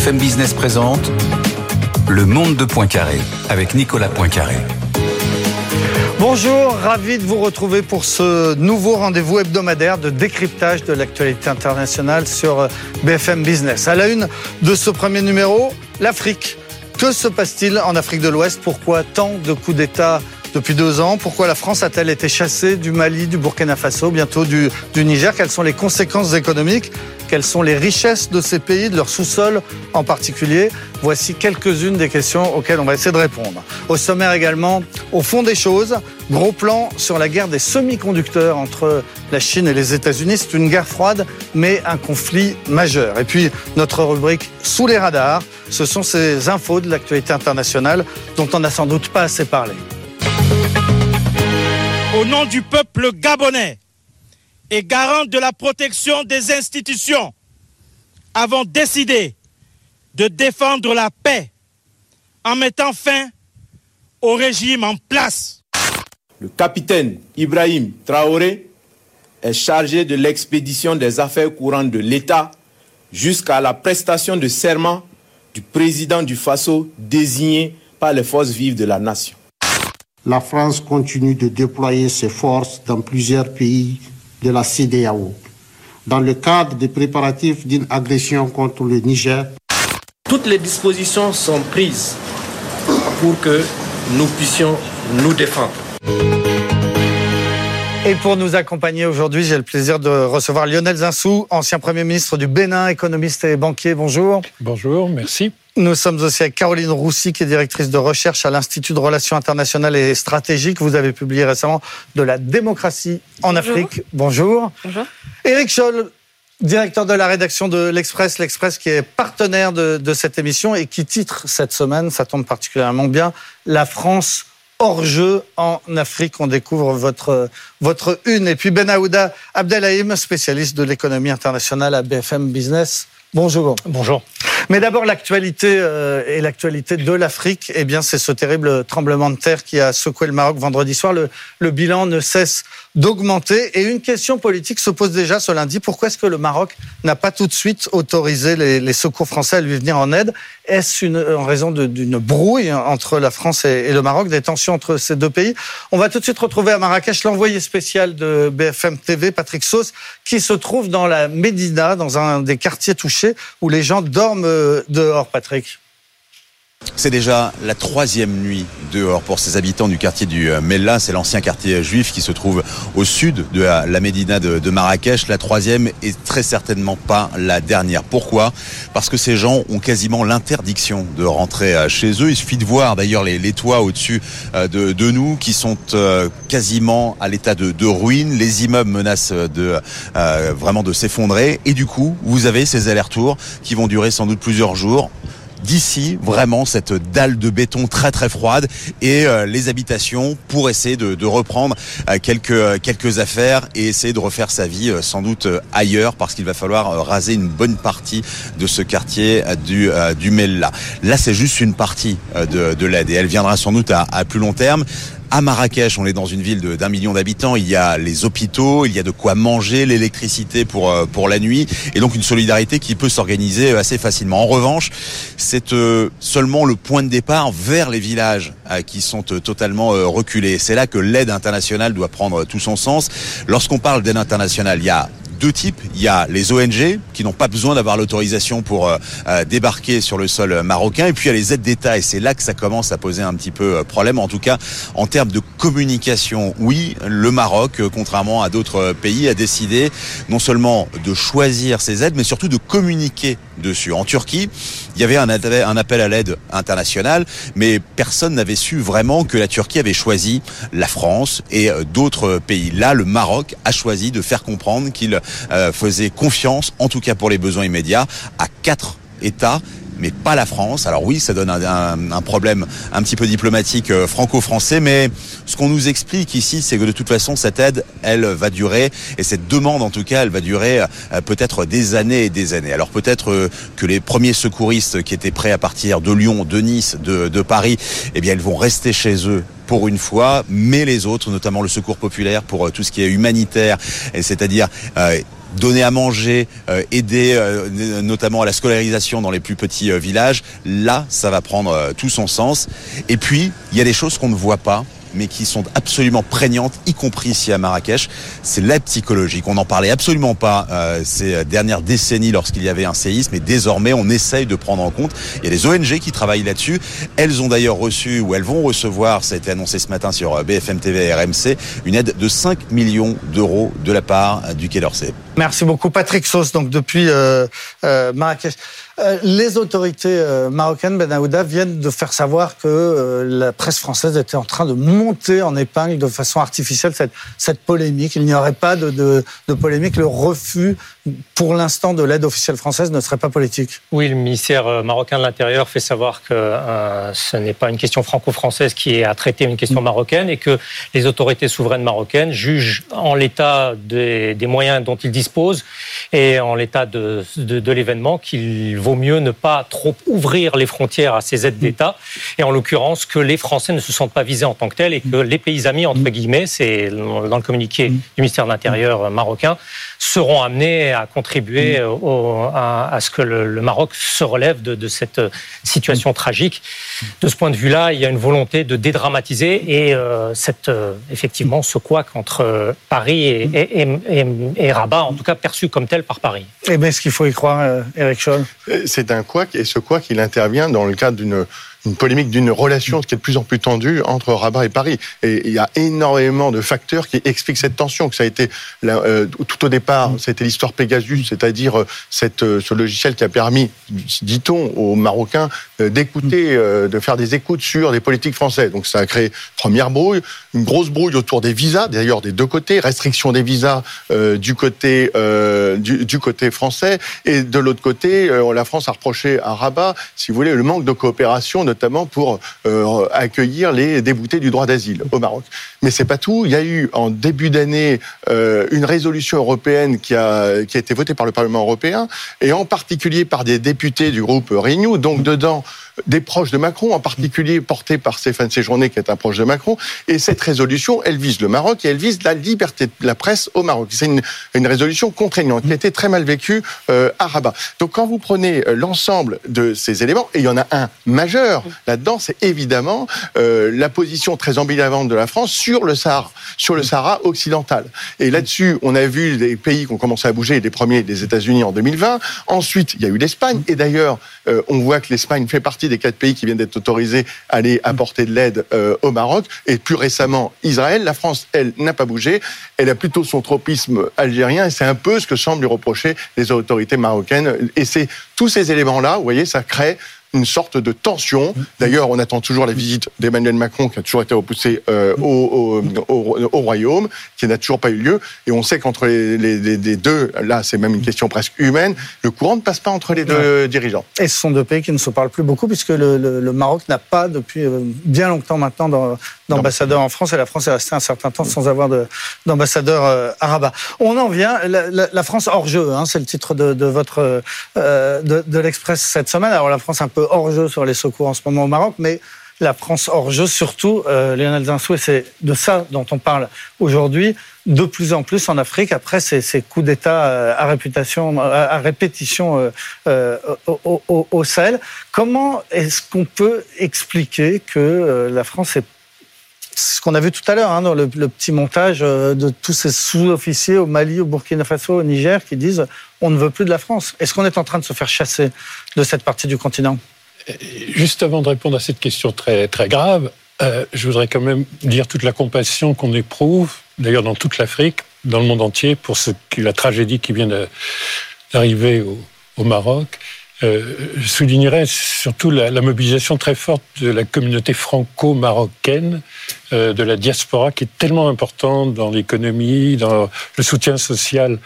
BFM Business présente Le Monde de Poincaré avec Nicolas Poincaré. Bonjour, ravi de vous retrouver pour ce nouveau rendez-vous hebdomadaire de décryptage de l'actualité internationale sur BFM Business. À la une de ce premier numéro, l'Afrique. Que se passe-t-il en Afrique de l'Ouest? Pourquoi tant de coups d'État depuis deux ans? Pourquoi la France a-t-elle été chassée du Mali, du Burkina Faso, bientôt du, du Niger? Quelles sont les conséquences économiques Quelles sont les richesses de ces pays, de leur sous-sol en particulier Voici quelques-unes des questions auxquelles on va essayer de répondre. Au sommaire également, au fond des choses, gros plan sur la guerre des semi-conducteurs entre la Chine et les États-Unis. C'est une guerre froide, mais un conflit majeur. Et puis, notre rubrique Sous les radars, ce sont ces infos de l'actualité internationale dont on n'a sans doute pas assez parlé au nom du peuple gabonais et garant de la protection des institutions, avons décidé de défendre la paix en mettant fin au régime en place. Le capitaine Ibrahim Traoré est chargé de l'expédition des affaires courantes de l'État jusqu'à la prestation de serment du président du Faso désigné par les forces vives de la nation. La France continue de déployer ses forces dans plusieurs pays de la CDAO, dans le cadre des préparatifs d'une agression contre le Niger. Toutes les dispositions sont prises pour que nous puissions nous défendre. Et pour nous accompagner aujourd'hui, j'ai le plaisir de recevoir Lionel Zinsou, ancien Premier ministre du Bénin, économiste et banquier. Bonjour. Bonjour, merci. Nous sommes aussi avec Caroline Roussy, qui est directrice de recherche à l'Institut de Relations internationales et stratégiques. Vous avez publié récemment de la démocratie en Bonjour. Afrique. Bonjour. Bonjour. Éric Scholl, directeur de la rédaction de l'Express, l'Express qui est partenaire de, de cette émission et qui titre cette semaine, ça tombe particulièrement bien, La France hors jeu en Afrique. On découvre votre, votre une. Et puis Ben Aouda Abdelhaim, spécialiste de l'économie internationale à BFM Business. Bonjour. Bonjour. Mais d'abord, l'actualité euh, et l'actualité de l'Afrique, eh bien, c'est ce terrible tremblement de terre qui a secoué le Maroc vendredi soir. Le, le bilan ne cesse d'augmenter. Et une question politique se pose déjà ce lundi. Pourquoi est-ce que le Maroc n'a pas tout de suite autorisé les, secours français à lui venir en aide? Est-ce en raison d'une brouille entre la France et, et le Maroc, des tensions entre ces deux pays? On va tout de suite retrouver à Marrakech l'envoyé spécial de BFM TV, Patrick Sauce, qui se trouve dans la Médina, dans un des quartiers touchés où les gens dorment euh, dehors, Patrick. C'est déjà la troisième nuit dehors pour ces habitants du quartier du euh, Mella. C'est l'ancien quartier juif qui se trouve au sud de la, la Médina de, Marrakech. La troisième est très certainement pas la dernière. Pourquoi? Parce que ces gens ont quasiment l'interdiction de rentrer euh, chez eux. Il suffit de voir d'ailleurs les, toits au-dessus euh, de, nous qui sont euh, quasiment à l'état de, de ruine. Les immeubles menacent de euh, vraiment de s'effondrer. Et du coup, vous avez ces allers-retours qui vont durer sans doute plusieurs jours d'ici vraiment cette dalle de béton très très froide et euh, les habitations pour essayer de, reprendre euh, quelques euh, quelques affaires et essayer de refaire sa vie sans doute ailleurs parce qu'il va falloir raser une bonne partie de ce quartier du du Mella. Là c'est juste une partie de, de l'aide et elle viendra sans doute à plus long terme. À Marrakech, on est dans une ville d'un million d'habitants. Il y a les hôpitaux, il y a de quoi manger, l'électricité pour euh, pour la nuit, et donc une solidarité qui peut s'organiser assez facilement. En revanche, c'est euh, seulement le point de départ vers les villages euh, qui sont totalement reculés. C'est là que l'aide internationale doit prendre tout son sens. Lorsqu'on parle d'aide internationale, il y a deux types. Il y a les ONG qui n'ont pas besoin d'avoir l'autorisation pour euh, euh, débarquer sur le sol euh, marocain. Et puis il y a les aides d'État. Et c'est là que ça commence à poser un petit peu problème. En tout cas, en termes de communication, oui, le Maroc, contrairement à d'autres pays, a décidé non seulement de choisir ses aides, mais surtout de communiquer En Turquie, il y avait un, appel- un appel à l'aide internationale, mais personne n'avait su vraiment que la Turquie avait choisi la France et euh, d'autres pays. Là, le Maroc a choisi de faire comprendre qu'il euh, faisait confiance, en tout cas pour les besoins immédiats, à quatre États mais pas la France. Alors oui, ça donne un, un- un problème un petit peu diplomatique euh, franco-français, mais ce qu'on nous explique ici, c'est que de toute façon, cette aide, elle va durer, et cette demande en tout cas, elle va durer euh, peut-être des années et des années. Alors peut-être euh, que les premiers secouristes qui étaient prêts à partir de Lyon, de Nice, de, de Paris, eh bien, ils vont rester chez eux pour une fois, mais les autres, notamment le secours populaire pour tout ce qui est humanitaire, c'est-à-dire euh, donner à manger, euh, aider euh, notamment à la scolarisation dans les plus petits villages, là, ça va prendre tout son sens. Et puis, il y a des choses qu'on ne voit pas mais qui sont absolument prégnantes, y compris ici à Marrakech. C'est la psychologie. On n'en parlait absolument pas euh, ces dernières décennies lorsqu'il y avait un séisme, et désormais on essaye de prendre en compte. Il y a des ONG qui travaillent là-dessus. Elles ont d'ailleurs reçu, ou elles vont recevoir, ça a été annoncé ce matin sur euh, BFM TV et RMC, une aide de 5 millions d'euros de la part du Quai d'Orsay. Merci beaucoup Patrick Sauce, donc depuis euh, euh Marrakech. Euh, les autorités euh, marocaines, Ben Aouda, viennent de faire savoir que euh, la presse française était en train de monter en épingle de façon artificielle cette, cette polémique. Il n'y aurait pas de, de, de, polémique. Le refus, pour l'instant, de l'aide officielle française ne serait pas politique. Oui, le ministère marocain de l'Intérieur fait savoir que euh, ce n'est pas une question franco-française qui est à traiter une question marocaine et que les autorités souveraines marocaines jugent en l'état des, des, moyens dont ils disposent et en l'état de, de, de l'événement qu'il vaut mieux ne pas trop ouvrir les frontières à ces aides d'État, et en l'occurrence que les Français ne se sentent pas visés en tant que tels, et que les pays amis, entre guillemets, c'est dans le communiqué du ministère de l'Intérieur marocain, seront amenés à contribuer à, ce que le, Maroc se relève de, cette situation tragique. De ce point de vue-là, il y a une volonté de dédramatiser et euh, cette, euh, effectivement ce couac entre Paris et, Rabat, en tout cas perçu comme tel par Paris. Eh bien, est-ce qu'il faut y croire, Eric Scholl? C'est un couac, et ce couac, il intervient dans le cadre d'une une polémique d'une relation qui est de plus en plus tendue entre Rabat et Paris. Et il y a énormément de facteurs qui expliquent cette tension. Que ça a été euh, tout au départ, c'était l'histoire Pegasus, c'est-à-dire euh, cette, euh, ce logiciel qui a permis, dit-on, aux Marocains d'écouter, de faire des écoutes sur les politiques françaises. Donc ça a créé première brouille, une grosse brouille autour des visas, d'ailleurs des deux côtés, restriction des visas du côté du, du, côté français et de l'autre côté, la France a reproché à Rabat, si vous voulez, le manque de coopération notamment pour euh, accueillir les déboutés du droit d'asile au Maroc. Mais c'est pas tout. Il y a eu en début d'année euh, une résolution européenne qui a, qui a été votée par le Parlement européen et en particulier par des députés du groupe Renew. Donc dedans, des proches de Macron, en particulier porté par Stéphane Séjourné, qui est un proche de Macron. Et cette résolution, elle vise le Maroc et elle vise la liberté de la presse au Maroc. C'est une, résolution contraignante qui a été très mal vécue euh, à Rabat. Donc quand vous prenez euh, l'ensemble de ces éléments, et il y en a un majeur là-dedans, c'est évidemment euh, la position très ambivalente de la France sur le Sahara, sur le Sahara occidental. Et là-dessus, on a vu des pays qui ont commencé à bouger, les premiers, les États-Unis en 2020. Ensuite, il y a eu l'Espagne. Et d'ailleurs, on voit que l'Espagne fait partie des quatre pays qui viennent d'être autorisés à aller apporter de l'aide euh, au Maroc. Et plus récemment, Israël. La France, elle, n'a pas bougé. Elle a plutôt son tropisme algérien. Et c'est un peu ce que semblent lui reprocher les autorités marocaines. Et c'est tous ces éléments-là, vous voyez, ça crée une sorte de tension. D'ailleurs, on attend toujours la visite d'Emmanuel Macron, qui a toujours été repoussée euh, au, au, au, Royaume, qui n'a toujours pas eu lieu. Et on sait qu'entre les, les, les, deux, là, c'est même une question presque humaine, le courant ne passe pas entre les deux dirigeants. Et ce sont deux pays qui ne se parlent plus beaucoup, puisque le, le, le Maroc n'a pas, depuis euh, bien longtemps maintenant, d'ambassadeur en France, et la France est restée un certain temps sans avoir d'ambassadeur euh, à Rabat. On en vient, la, la, la France hors jeu, hein, c'est le titre de, de votre euh, de, de l'Express cette semaine. Alors la France un peu hors jeu sur les secours en ce moment au Maroc, mais la France hors jeu surtout, euh, Lionel Zinsou, et c'est de ça dont on parle aujourd'hui, de plus en plus en Afrique, après ces, coups d'État euh, à, répétition euh, euh, au, au, Sahel. Comment est-ce qu'on peut expliquer que la France est ce qu'on a vu tout à l'heure hein, dans le, petit montage de tous ces sous-officiers au Mali, au Burkina Faso, au Niger qui disent on ne veut plus de la France. Est-ce qu'on est en train de se faire chasser de cette partie du continent? Juste avant de répondre à cette question très, très grave, euh, je voudrais quand même dire toute la compassion qu'on éprouve, d'ailleurs dans toute l'Afrique, dans le monde entier, pour ce, la tragédie qui vient d'arriver au, Maroc. Euh, je soulignerais surtout la, mobilisation très forte de la communauté franco-marocaine, euh, de la diaspora, qui est tellement importante dans l'économie, dans le soutien social,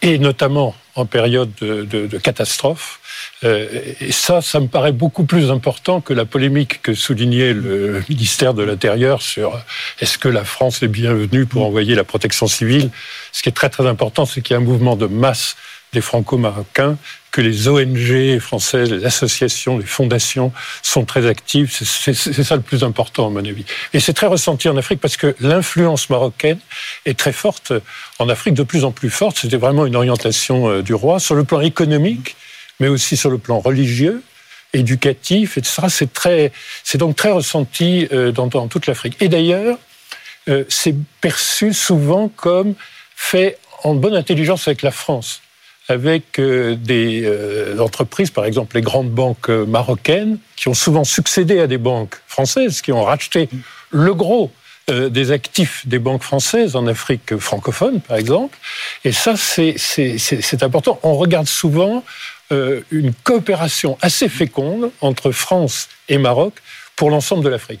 et notamment en période de, de, de catastrophe. Euh, et ça, ça me paraît beaucoup plus important que la polémique que soulignait le ministère de l'Intérieur sur est-ce que la France est bienvenue pour envoyer la protection civile. Ce qui est très très important, c'est qu'il y a un mouvement de masse des franco-marocains que les ONG françaises, les associations, les fondations sont très actives. C'est ça le plus important, à mon avis. Et c'est très ressenti en Afrique parce que l'influence marocaine est très forte en Afrique, de plus en plus forte. C'était vraiment une orientation euh, du roi sur le plan économique, mais aussi sur le plan religieux éducatif, etc. C'est très, c'est donc très ressenti euh, dans, dans toute l'Afrique. Et d'ailleurs, euh, c'est perçu souvent comme fait en bonne intelligence avec la France, avec euh, des entreprises, par exemple les grandes banques marocaines, qui ont souvent succédé à des banques françaises, qui ont racheté le gros des actifs des banques françaises en Afrique francophone, par exemple. Et ça, c'est important. On regarde souvent euh, une coopération assez féconde entre France et Maroc pour l'ensemble de l'Afrique.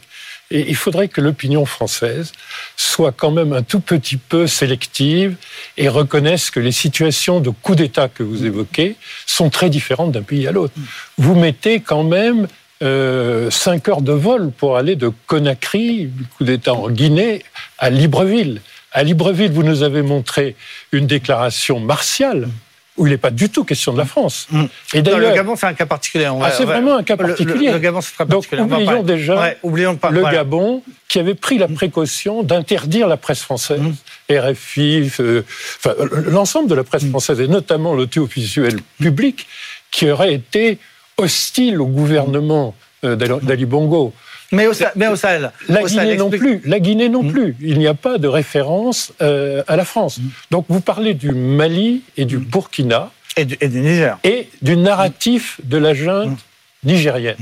Et il faudrait que l'opinion française soit quand même un tout petit peu sélective et reconnaisse que les situations de coup d'État que vous évoquez sont très différentes d'un pays à l'autre. Vous mettez quand même euh, cinq heures de vol pour aller de Conakry, coup d'État en Guinée, à Libreville. À Libreville, vous nous avez montré une déclaration martiale où il n'est pas du tout question de la France. Mm. Et d'ailleurs, le Gabon, c'est un cas particulier. ah, c'est vraiment un cas particulier. Le, Gabon, c'est très particulier. Donc, oublions déjà oublions pas, le Gabon qui avait pris la précaution d'interdire la presse française, mm. RFI, euh, enfin, l'ensemble de la presse mm. française, et notamment l'audiovisuel public, qui aurait été hostile au gouvernement euh, d'Ali Bongo. Mais au, Sahel. La Guinée non plus. La Guinée non hmm. plus. Il n'y a pas de référence euh, à la France. Hmm. Donc vous parlez du Mali et du hmm. Burkina. Et du, Niger. Et du narratif de la junte nigérienne.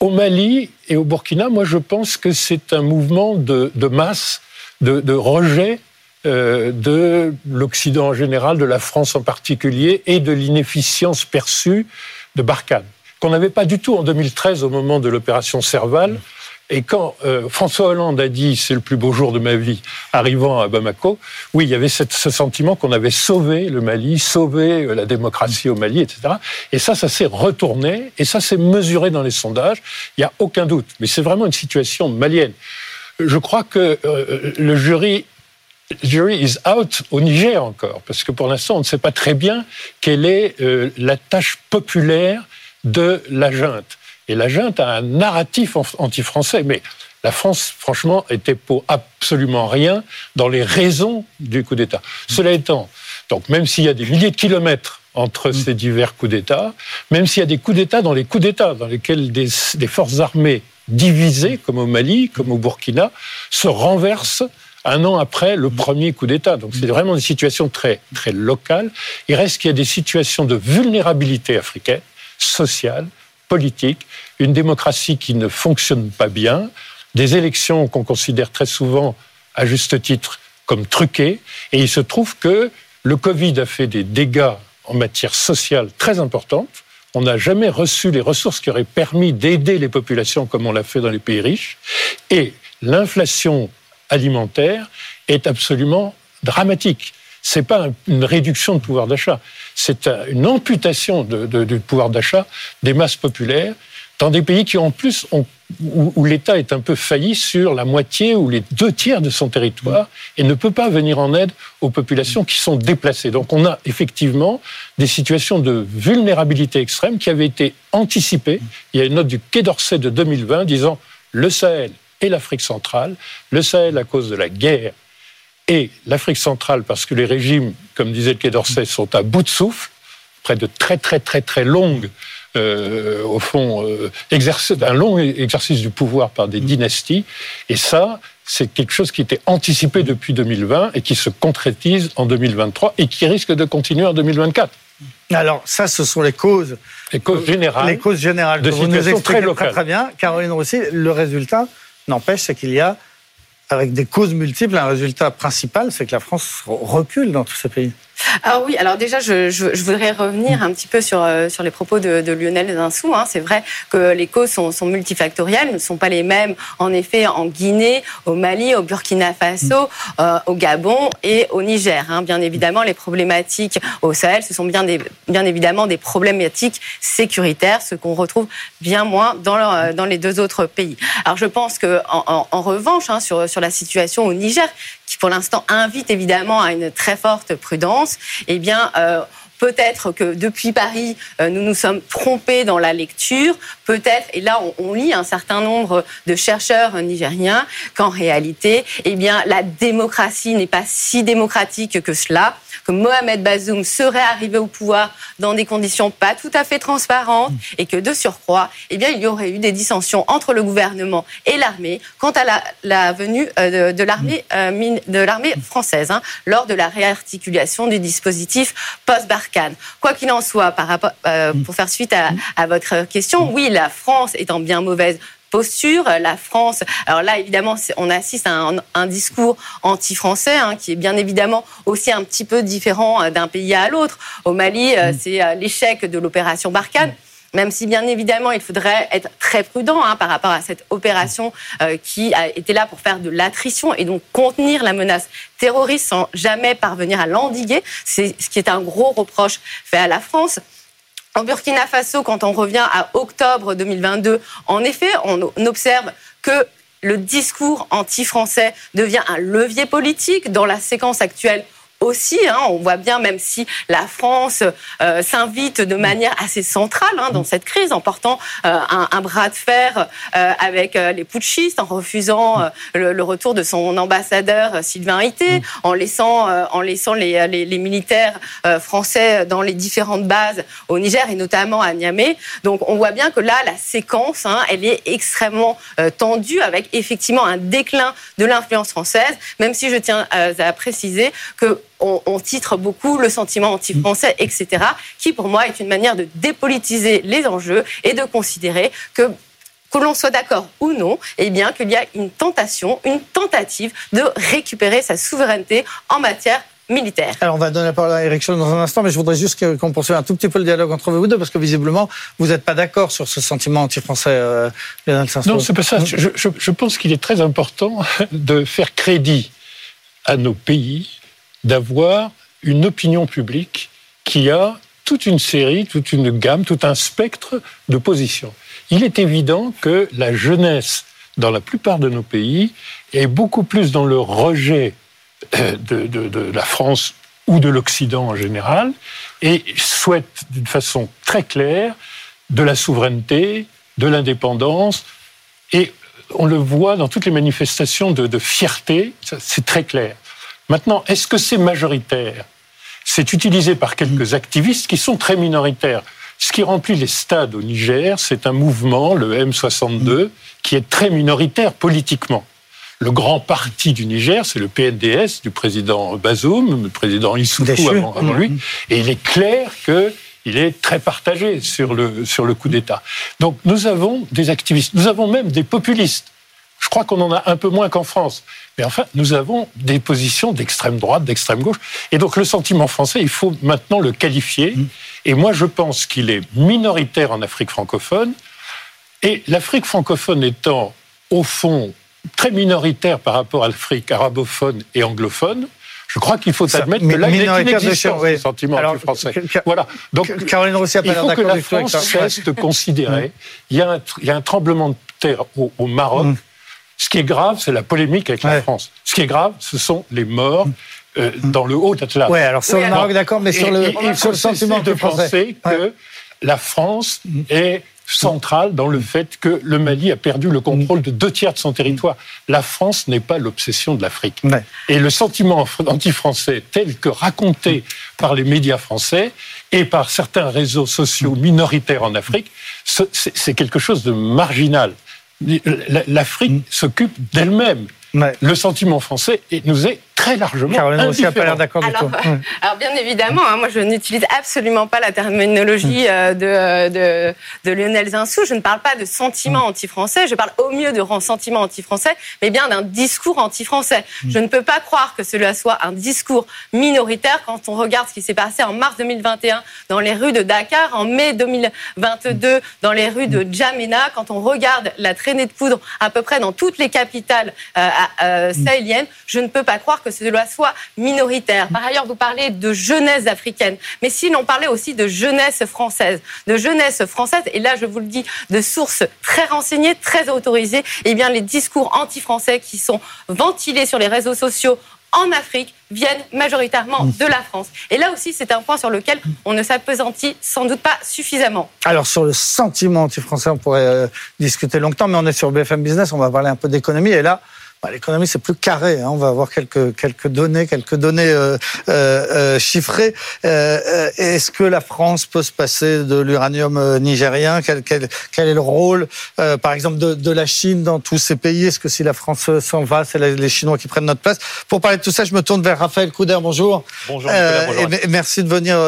Au Mali et au Burkina, moi je pense que c'est un mouvement de, masse, de, rejet euh, de l'Occident en général, de la France en particulier, et de l'inefficience perçue de Barkhane qu'on n'avait pas du tout en 2013 au moment de l'opération Serval. Et quand euh, François Hollande a dit c'est le plus beau jour de ma vie, arrivant à Bamako, oui, il y avait ce sentiment qu'on avait sauvé le Mali, sauvé euh, la démocratie au Mali, etc. Et ça, ça s'est retourné et ça s'est mesuré dans les sondages. Il n'y a aucun doute. Mais c'est vraiment une situation malienne. Je crois que euh, le jury jury is out au Niger encore, parce que pour l'instant, on ne sait pas très bien quelle est la tâche populaire de la junte. Et la junte a un narratif anti-français, mais la France, franchement, était pour absolument rien dans les raisons du coup d'État. Cela étant, donc même s'il y a des milliers de kilomètres entre mm. ces divers coups d'État, même s'il y a des coups d'État dans les coups d'État, dans lesquels des, forces armées divisées, comme au Mali, comme au Burkina, se renversent un an après le premier coup d'État. Donc c'est vraiment une situation très, très locale. Il reste qu'il y a des situations de vulnérabilité africaine sociale, politique, une démocratie qui ne fonctionne pas bien, des élections qu'on considère très souvent, à juste titre, comme truquées. Et il se trouve que le Covid a fait des dégâts en matière sociale très importants. On n'a jamais reçu les ressources qui auraient permis d'aider les populations comme on l'a fait dans les pays riches. Et l'inflation alimentaire est absolument dramatique c'est pas une réduction de pouvoir d'achat, c'est une amputation du pouvoir d'achat des masses populaires dans des pays qui en plus où, l'État est un peu failli sur la moitié ou les deux tiers de son territoire et ne peut pas venir en aide aux populations qui sont déplacées. Donc on a effectivement des situations de vulnérabilité extrême qui avaient été anticipées. Il y a une note du Quai d'Orsay de 2020 disant le Sahel et l'Afrique centrale, le Sahel à cause de la guerre et l'Afrique centrale, parce que les régimes, comme disait le Quai d'Orsay, sont à bout de souffle, près de très très très très longues, euh, au fond, euh, un long exercice du pouvoir par des dynasties. Et ça, c'est quelque chose qui était anticipé depuis 2020 et qui se concrétise en 2023 et qui risque de continuer en 2024. Alors, ça, ce sont les causes. Les causes générales. Les causes générales de situations très locales. Très, très bien. Caroline Rossi, le résultat, n'empêche, c'est qu'il y a avec des causes multiples, un résultat principal, c'est que la France recule dans tous ces pays. Ah oui, alors déjà, je, je, voudrais revenir un petit peu sur, euh, sur les propos de, Lionel Zinsou. Hein. C'est vrai que les causes sont, sont, multifactorielles, ne sont pas les mêmes, en effet, en Guinée, au Mali, au Burkina Faso, euh, au Gabon et au Niger. Hein. Bien évidemment, les problématiques au Sahel, ce sont bien, des, bien évidemment des problématiques sécuritaires, ce qu'on retrouve bien moins dans, leur, dans les deux autres pays. Alors je pense que en, en, revanche, hein, sur, sur la situation au Niger, pour l'instant invite évidemment à une très forte prudence, eh bien, euh, peut-être que depuis Paris, euh, nous nous sommes trompés dans la lecture. Peut-être, et là on, on, lit un certain nombre de chercheurs nigériens, qu'en réalité, eh bien, la démocratie n'est pas si démocratique que cela que Mohamed Bazoum serait arrivé au pouvoir dans des conditions pas tout à fait transparentes et que de surcroît, eh bien, il y aurait eu des dissensions entre le gouvernement et l'armée quant à la, la venue euh, de, de l'armée euh, de l'armée française hein, lors de la réarticulation du dispositif post-Barkhane. Quoi qu'il en soit, par rapport, euh, pour faire suite à, à votre question, oui, la France est en bien mauvaise posture. La France, alors là, évidemment, on assiste à un, un discours anti-français hein, qui est bien évidemment aussi un petit peu différent euh, d'un pays à l'autre. Au Mali, mmh. c'est euh, l'échec de l'opération Barkhane. Mmh même si bien évidemment il faudrait être très prudent hein, par rapport à cette opération euh, qui a été là pour faire de l'attrition et donc contenir la menace terroriste sans jamais parvenir à l'endiguer. C'est ce qui est un gros reproche fait à la France. En Burkina Faso, quand on revient à octobre 2022, en effet, on observe que le discours anti-français devient un levier politique dans la séquence actuelle aussi. Hein, on voit bien, même si la France euh, s'invite de manière assez centrale hein, dans cette crise, en portant euh, un, bras de fer euh, avec les putschistes, en refusant le, retour de son ambassadeur Sylvain Ité, en laissant, les militaires français dans les différentes bases au Niger et notamment à Niamey. Donc on voit bien que là, la séquence, hein, elle est extrêmement tendue avec effectivement un déclin de l'influence française, même si je tiens à préciser que on, on, titre beaucoup le sentiment anti-français, etc., qui pour moi est une manière de dépolitiser les enjeux et de considérer que que l'on soit d'accord ou non, eh bien qu'il y a une tentation, une tentative de récupérer sa souveraineté en matière militaire. Alors on va donner la parole à Eric Scholl dans un instant, mais je voudrais juste qu'on poursuive un tout petit peu le dialogue entre vous deux, parce que visiblement, vous n'êtes pas d'accord sur ce sentiment anti-français, euh, Non, c'est pas ça. Je, je, je pense qu'il est très important de faire crédit à nos pays d'avoir une opinion publique qui a toute une série, toute une gamme, tout un spectre de positions. Il est évident que la jeunesse, dans la plupart de nos pays, est beaucoup plus dans le rejet de, de, la France ou de l'Occident en général, et souhaite d'une façon très claire de la souveraineté, de l'indépendance, et on le voit dans toutes les manifestations de fierté, c'est très clair. Maintenant, est-ce que c'est majoritaire? C'est utilisé par quelques activistes qui sont très minoritaires. Ce qui remplit les stades au Niger, c'est un mouvement, le M62, qui est très minoritaire politiquement. Le grand parti du Niger, c'est le PNDS du président Bazoum, le président Issoufou avant, avant, lui, et il est clair que il est très partagé sur le, sur le coup d'État. Donc nous avons des activistes, nous avons même des populistes. Je crois qu'on en a un peu moins qu'en France. Mais enfin, nous avons des positions d'extrême droite, d'extrême gauche. Et donc le sentiment français, il faut maintenant le qualifier. Mmh. Et moi, je pense qu'il est minoritaire en Afrique francophone. Et l'Afrique francophone étant, au fond, très minoritaire par rapport à l'Afrique arabophone et anglophone, je crois qu'il faut admettre que là, il y a une existence oui. sentiment anti-français. Voilà. Donc, Caroline Rossi il faut que la France cesse de considérer. Il y, a un, il y a un tremblement de terre au, au Maroc. Mmh. Ce qui est grave, c'est la polémique avec ouais. la France. Ce qui est grave, ce sont les morts. Euh, dans le haut Atlas. Oui, alors sur oui, le Maroc, d'accord, mais sur le, et, et, sur le sentiment de penser que ouais. la France est centrale dans le fait que le Mali a perdu le contrôle de deux tiers de son territoire. La France n'est pas l'obsession de l'Afrique. Ouais. Et le sentiment anti-français tel que raconté par les médias français et par certains réseaux sociaux minoritaires en Afrique, c'est quelque chose de marginal l'Afrique s'occupe d'elle-même. Ouais. Le sentiment français nous est très largement Caroline Rossi n'a pas l'air d'accord du tout. Ouais. Alors bien évidemment, hein, moi je n'utilise absolument pas la terminologie euh, de, de, de, Lionel Zinsou. Je ne parle pas de sentiment anti-français, je parle au mieux de sentiment anti-français, mais bien d'un discours anti-français. Je ne peux pas croire que cela soit un discours minoritaire quand on regarde ce qui s'est passé en mars 2021 dans les rues de Dakar, en mai 2022 dans les rues de Djamena, quand on regarde la traînée de poudre à peu près dans toutes les capitales euh, euh, sahéliennes. Je ne peux pas croire que cela soit minoritaire. Par ailleurs, vous parlez de jeunesse africaine. Mais si l'on parlait aussi de jeunesse française, de jeunesse française, et là, je vous le dis, de sources très renseignées, très autorisées, eh bien, les discours anti-français qui sont ventilés sur les réseaux sociaux en Afrique viennent majoritairement de la France. Et là aussi, c'est un point sur lequel on ne s'apesantit sans doute pas suffisamment. Alors sur le sentiment anti-français, on pourrait euh, discuter longtemps, mais on est sur BFM Business, on va parler un peu d'économie. Et là, l'économie, c'est plus carré. Hein. On va avoir quelques, quelques données, quelques données euh, euh, euh chiffrées. Euh, euh, est-ce que la France peut se passer de l'uranium nigérien? Quel, quel, quel, est le rôle, par exemple, de, de, la Chine dans tous ces pays? Est-ce que si la France s'en va, c'est les Chinois qui prennent notre place? Pour parler de tout ça, je me tourne vers Raphaël Couder. Bonjour. Bonjour. bonjour. Et merci de venir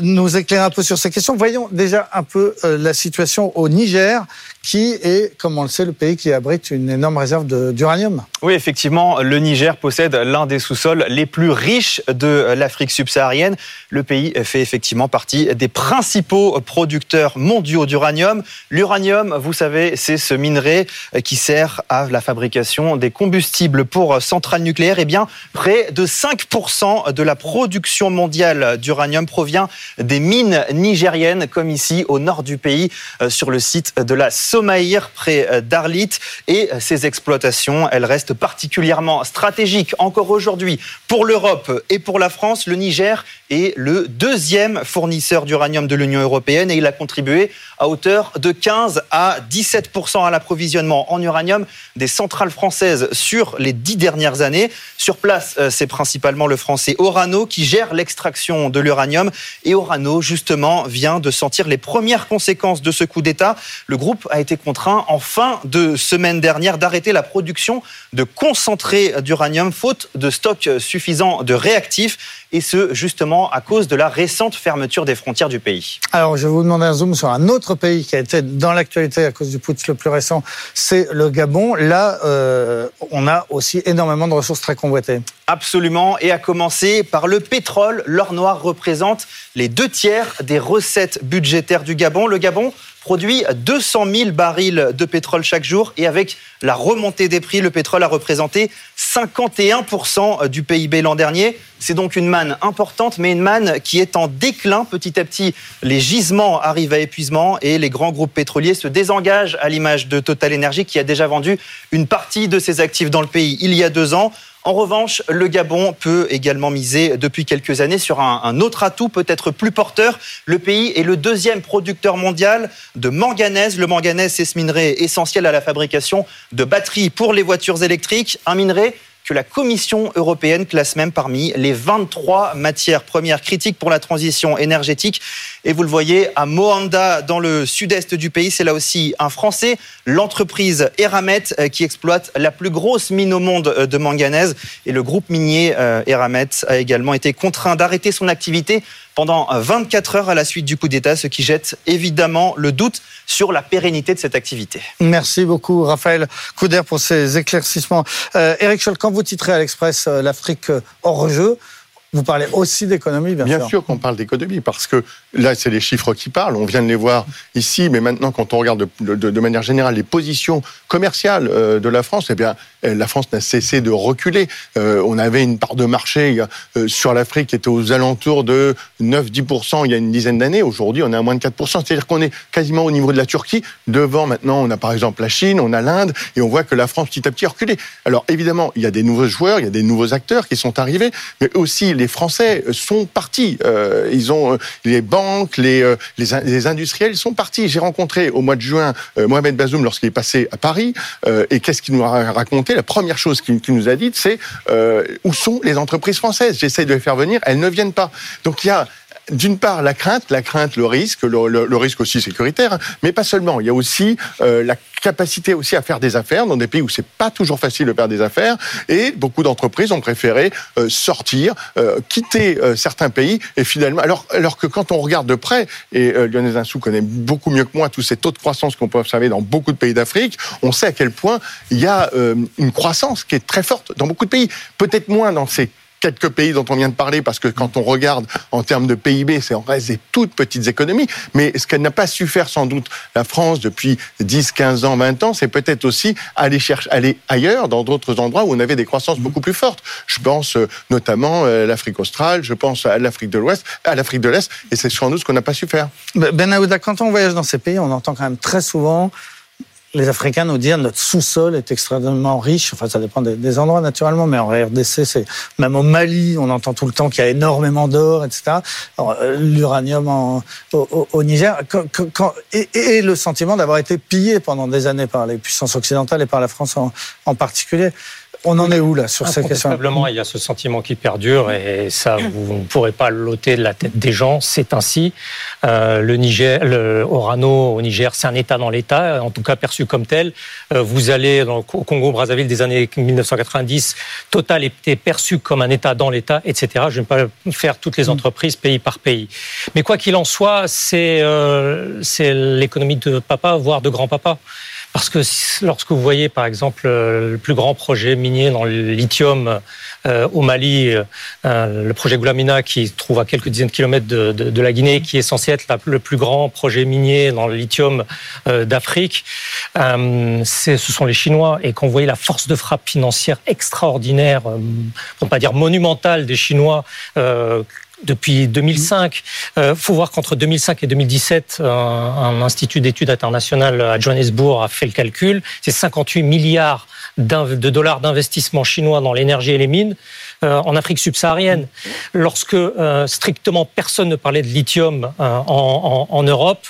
nous éclairer un peu sur ces questions. Voyons déjà un peu la situation au Niger qui est, comme on le sait, le pays qui abrite une énorme réserve d'uranium. Oui, effectivement, le Niger possède l'un des sous-sols les plus riches de l'Afrique subsaharienne. Le pays fait effectivement partie des principaux producteurs mondiaux d'uranium. L'uranium, vous savez, c'est ce minerai qui sert à la fabrication des combustibles pour centrales nucléaires. Eh bien, près de 5% de la production mondiale d'uranium provient des mines nigériennes, comme ici au nord du pays, euh, sur le site de la Somaïr, près euh, d'Arlit. Et euh, ces exploitations, elles restent particulièrement stratégiques encore aujourd'hui pour l'Europe et pour la France. Le Niger est le deuxième fournisseur d'uranium de l'Union européenne et il a contribué à hauteur de 15 à 17 à l'approvisionnement en uranium des centrales françaises sur les dix dernières années. Sur place, euh, c'est principalement le français Orano qui gère l'extraction de l'uranium et Orano, justement, vient de sentir les premières conséquences de ce coup d'État. Le groupe a été contraint en fin de semaine dernière d'arrêter la production de concentré d'uranium faute de stock suffisant de réactifs et ce justement à cause de la récente fermeture des frontières du pays. Alors je vais vous demander un zoom sur un autre pays qui a été dans l'actualité à cause du putsch le plus récent, c'est le Gabon. Là, euh, on a aussi énormément de ressources très convoitées. Absolument, et à commencer par le pétrole. L'or noir représente les deux tiers des recettes budgétaires du Gabon. Le Gabon produit 200 000 barils de pétrole chaque jour et avec la remontée des prix, le pétrole a représenté 51% du PIB l'an dernier. C'est donc une manne importante, mais une manne qui est en déclin. Petit à petit, les gisements arrivent à épuisement et les grands groupes pétroliers se désengagent à l'image de Total Energy qui a déjà vendu une partie de ses actifs dans le pays il y a deux ans. En revanche, le Gabon peut également miser depuis quelques années sur un, autre atout peut-être plus porteur. Le pays est le deuxième producteur mondial de manganèse. Le manganèse, c'est ce minerai essentiel à la fabrication de batteries pour les voitures électriques. Un minerai que la Commission européenne classe même parmi les 23 matières premières critiques pour la transition énergétique. Et vous le voyez, à Moanda, dans le sud-est du pays, c'est là aussi un Français, l'entreprise Eramet, euh, qui exploite la plus grosse mine au monde euh, de manganèse. Et le groupe minier euh, Eramet a également été contraint d'arrêter son activité pendant 24 heures à la suite du coup d'État, ce qui jette évidemment le doute sur la pérennité de cette activité. Merci beaucoup, Raphaël Couder, pour ces éclaircissements. Euh, Eric Scholl, quand vous titrez à l'Express l'Afrique hors jeu, vous parlez aussi d'économie, bien, sûr. Bien sûr qu'on parle d'économie, parce que là, c'est les chiffres qui parlent. On vient de les voir ici, mais maintenant, quand on regarde de, de, de manière générale les positions commerciales euh, de la France, eh bien, euh, la France n'a cessé de reculer. Euh, on avait une part de marché euh, sur l'Afrique qui était aux alentours de 9-10% il y a une dizaine d'années. Aujourd'hui, on est à moins de 4%. C'est-à-dire qu'on est quasiment au niveau de la Turquie. Devant, maintenant, on a par exemple la Chine, on a l'Inde, et on voit que la France, petit à petit, a reculé. Alors, évidemment, il y a des nouveaux joueurs, il y a des nouveaux acteurs qui sont arrivés, mais aussi les Français sont partis. Euh, ils ont euh, les banques, les, euh, les, industriels, ils sont partis. J'ai rencontré au mois de juin Mohamed Bazoum lorsqu'il est passé à Paris. et qu'est-ce qu'il nous a raconté? La première chose qu'il nous a dit, c'est où sont les entreprises françaises? J'essaie de les faire venir, elles ne viennent pas. Donc il y a d'une part la crainte, la crainte, le risque, le, risque aussi sécuritaire, mais pas seulement. Il y a aussi euh, la capacité aussi à faire des affaires dans des pays où c'est pas toujours facile de faire des affaires, et beaucoup d'entreprises ont préféré euh, sortir, euh, quitter certains pays, et finalement, alors, alors que quand on regarde de près, et Lionel Zinsou connaît beaucoup mieux que moi tous ces taux de croissance qu'on peut observer dans beaucoup de pays d'Afrique, on sait à quel point il y a une croissance qui est très forte dans beaucoup de pays, peut-être moins dans ces quelques pays dont on vient de parler, parce que quand on regarde en termes de PIB, c'est en reste des toutes petites économies. Mais ce qu'elle n'a pas su faire sans doute la France depuis 10, 15 ans, 20 ans, c'est peut-être aussi aller chercher, aller ailleurs, dans d'autres endroits où on avait des croissances beaucoup plus fortes. Je pense euh, notamment à euh, l'Afrique australe, je pense à l'Afrique de l'Ouest, à l'Afrique de l'Est, et c'est sans doute ce qu'on n'a pas su faire. Ben Aouda, quand on voyage dans ces pays, on entend quand même très souvent les Africains nous disent notre sous-sol est extrêmement riche. Enfin, ça dépend des, endroits naturellement, mais en RDC, c'est même au Mali, on entend tout le temps qu'il y a énormément d'or, etc. Euh, l'uranium au, Niger, et, le sentiment d'avoir été pillé pendant des années par les puissances occidentales et par la France en particulier. On en est où là sur cette question? Probablement, il y a ce sentiment qui perdure et ça, vous ne pourrez pas l'ôter de la tête des gens. C'est ainsi. Euh, le Niger, le Orano au Niger, c'est un État dans l'État, en tout cas perçu comme tel. Euh, vous allez au Congo-Brazzaville des années 1990, Total était perçu comme un État dans l'État, etc. Je ne vais pas faire toutes les mm. entreprises pays par pays. Mais quoi qu'il en soit, c'est euh, l'économie de papa, voire de grand-papa. Parce que lorsque vous voyez, par exemple, euh, le plus grand projet minier dans le lithium euh, au Mali, euh, le projet Goulamina, qui se trouve à quelques dizaines de kilomètres de, la Guinée, qui est censé être le plus grand projet minier dans le lithium d'Afrique, ce sont les Chinois. Et quand vous voyez la force de frappe financière extraordinaire, pour ne pas dire monumentale des Chinois, depuis 2005. Il euh, faut voir qu'entre 2005 et 2017, un, institut d'études internationales à Johannesburg a fait le calcul. C'est 58 milliards de dollars d'investissement chinois dans l'énergie et les mines en Afrique subsaharienne. Lorsque euh, strictement personne ne parlait de lithium en, en, Europe,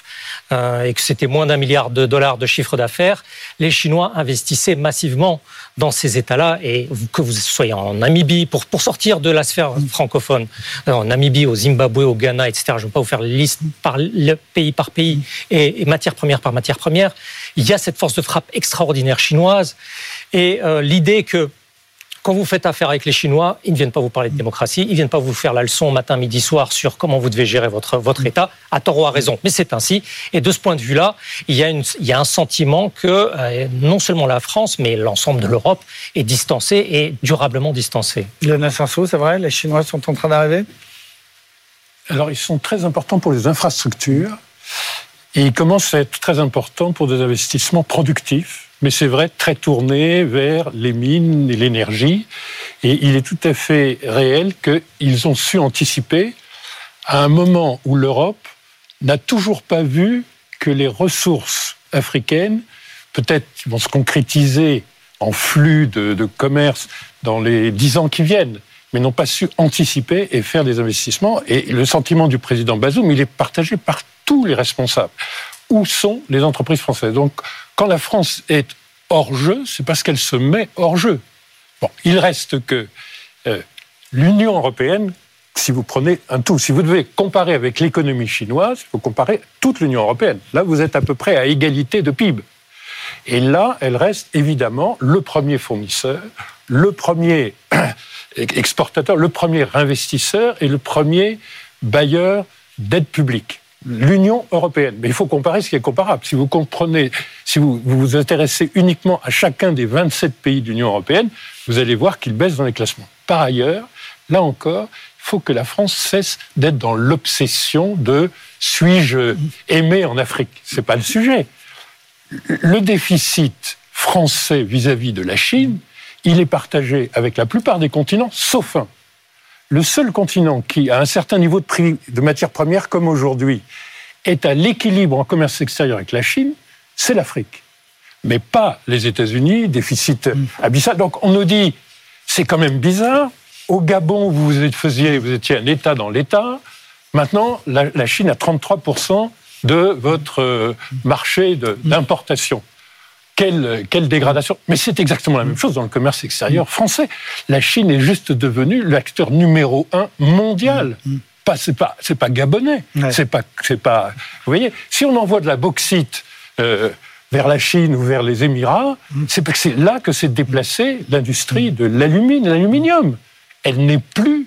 et que c'était moins d'un milliard de dollars de chiffre d'affaires, les Chinois investissaient massivement dans ces États-là, et que vous soyez en Namibie, pour, sortir de la sphère francophone, euh, en Namibie, au Zimbabwe, au Ghana, etc., je ne vais pas vous faire la liste par pays par pays et, matière première par matière première, il y a cette force de frappe extraordinaire chinoise, et euh, l'idée que quand vous faites affaire avec les Chinois, ils ne viennent pas vous parler de démocratie, ils ne viennent pas vous faire la leçon matin, midi, soir sur comment vous devez gérer votre, votre État, à tort ou à raison. Mais c'est ainsi. Et de ce point de vue-là, il, y a une, il y a un sentiment que euh, non seulement la France, mais l'ensemble de l'Europe est distancée et durablement distancée. Le Sansou, c'est vrai, les Chinois sont en train d'arriver? Alors, ils sont très importants pour les infrastructures et ils commencent à être très importants pour des investissements productifs mais c'est vrai, très tourné vers les mines et l'énergie. Et il est tout à fait réel qu'ils ont su anticiper à un moment où l'Europe n'a toujours pas vu que les ressources africaines, peut-être vont se concrétiser en flux de, de commerce dans les dix ans qui viennent, mais n'ont pas su anticiper et faire des investissements. Et le sentiment du président Bazoum, il est partagé par tous les responsables. Où sont les entreprises françaises Donc, quand la France est hors jeu, c'est parce qu'elle se met hors jeu. Bon, il reste que euh, l'Union européenne, si vous prenez un tout, si vous devez comparer avec l'économie chinoise, il faut comparer toute l'Union européenne. Là, vous êtes à peu près à égalité de PIB. Et là, elle reste évidemment le premier fournisseur, le premier exportateur, le premier investisseur et le premier bailleur d'aide publique l'Union européenne. Mais il faut comparer ce qui est comparable. Si vous comprenez, si vous vous, intéressez uniquement à chacun des 27 pays de l'Union européenne, vous allez voir qu'il baisse dans les classements. Par ailleurs, là encore, il faut que la France cesse d'être dans l'obsession de suis-je aimé en Afrique. C'est pas le sujet. Le déficit français vis-à-vis -vis de la Chine, il est partagé avec la plupart des continents, sauf un le seul continent qui, a un certain niveau de prix de matières premières comme aujourd'hui, est à l'équilibre en commerce extérieur avec la Chine, c'est l'Afrique. Mais pas les États-Unis, déficit mm. abyssal. Donc on nous dit, c'est quand même bizarre. Au Gabon, vous, faisiez, vous étiez un État dans l'État. Maintenant, la, Chine a 33% de votre euh, marché d'importation. Quelle, dégradation. Mais c'est exactement la même chose dans le commerce extérieur français. La Chine est juste devenue l'acteur numéro un mondial. Mm. Pas, c'est pas, c'est pas gabonais. C'est pas, c'est pas. Vous voyez, si on envoie de la bauxite euh, vers la Chine ou vers les Émirats, mm. c'est parce que c'est là que s'est déplacée l'industrie de l'aluminium. Elle n'est plus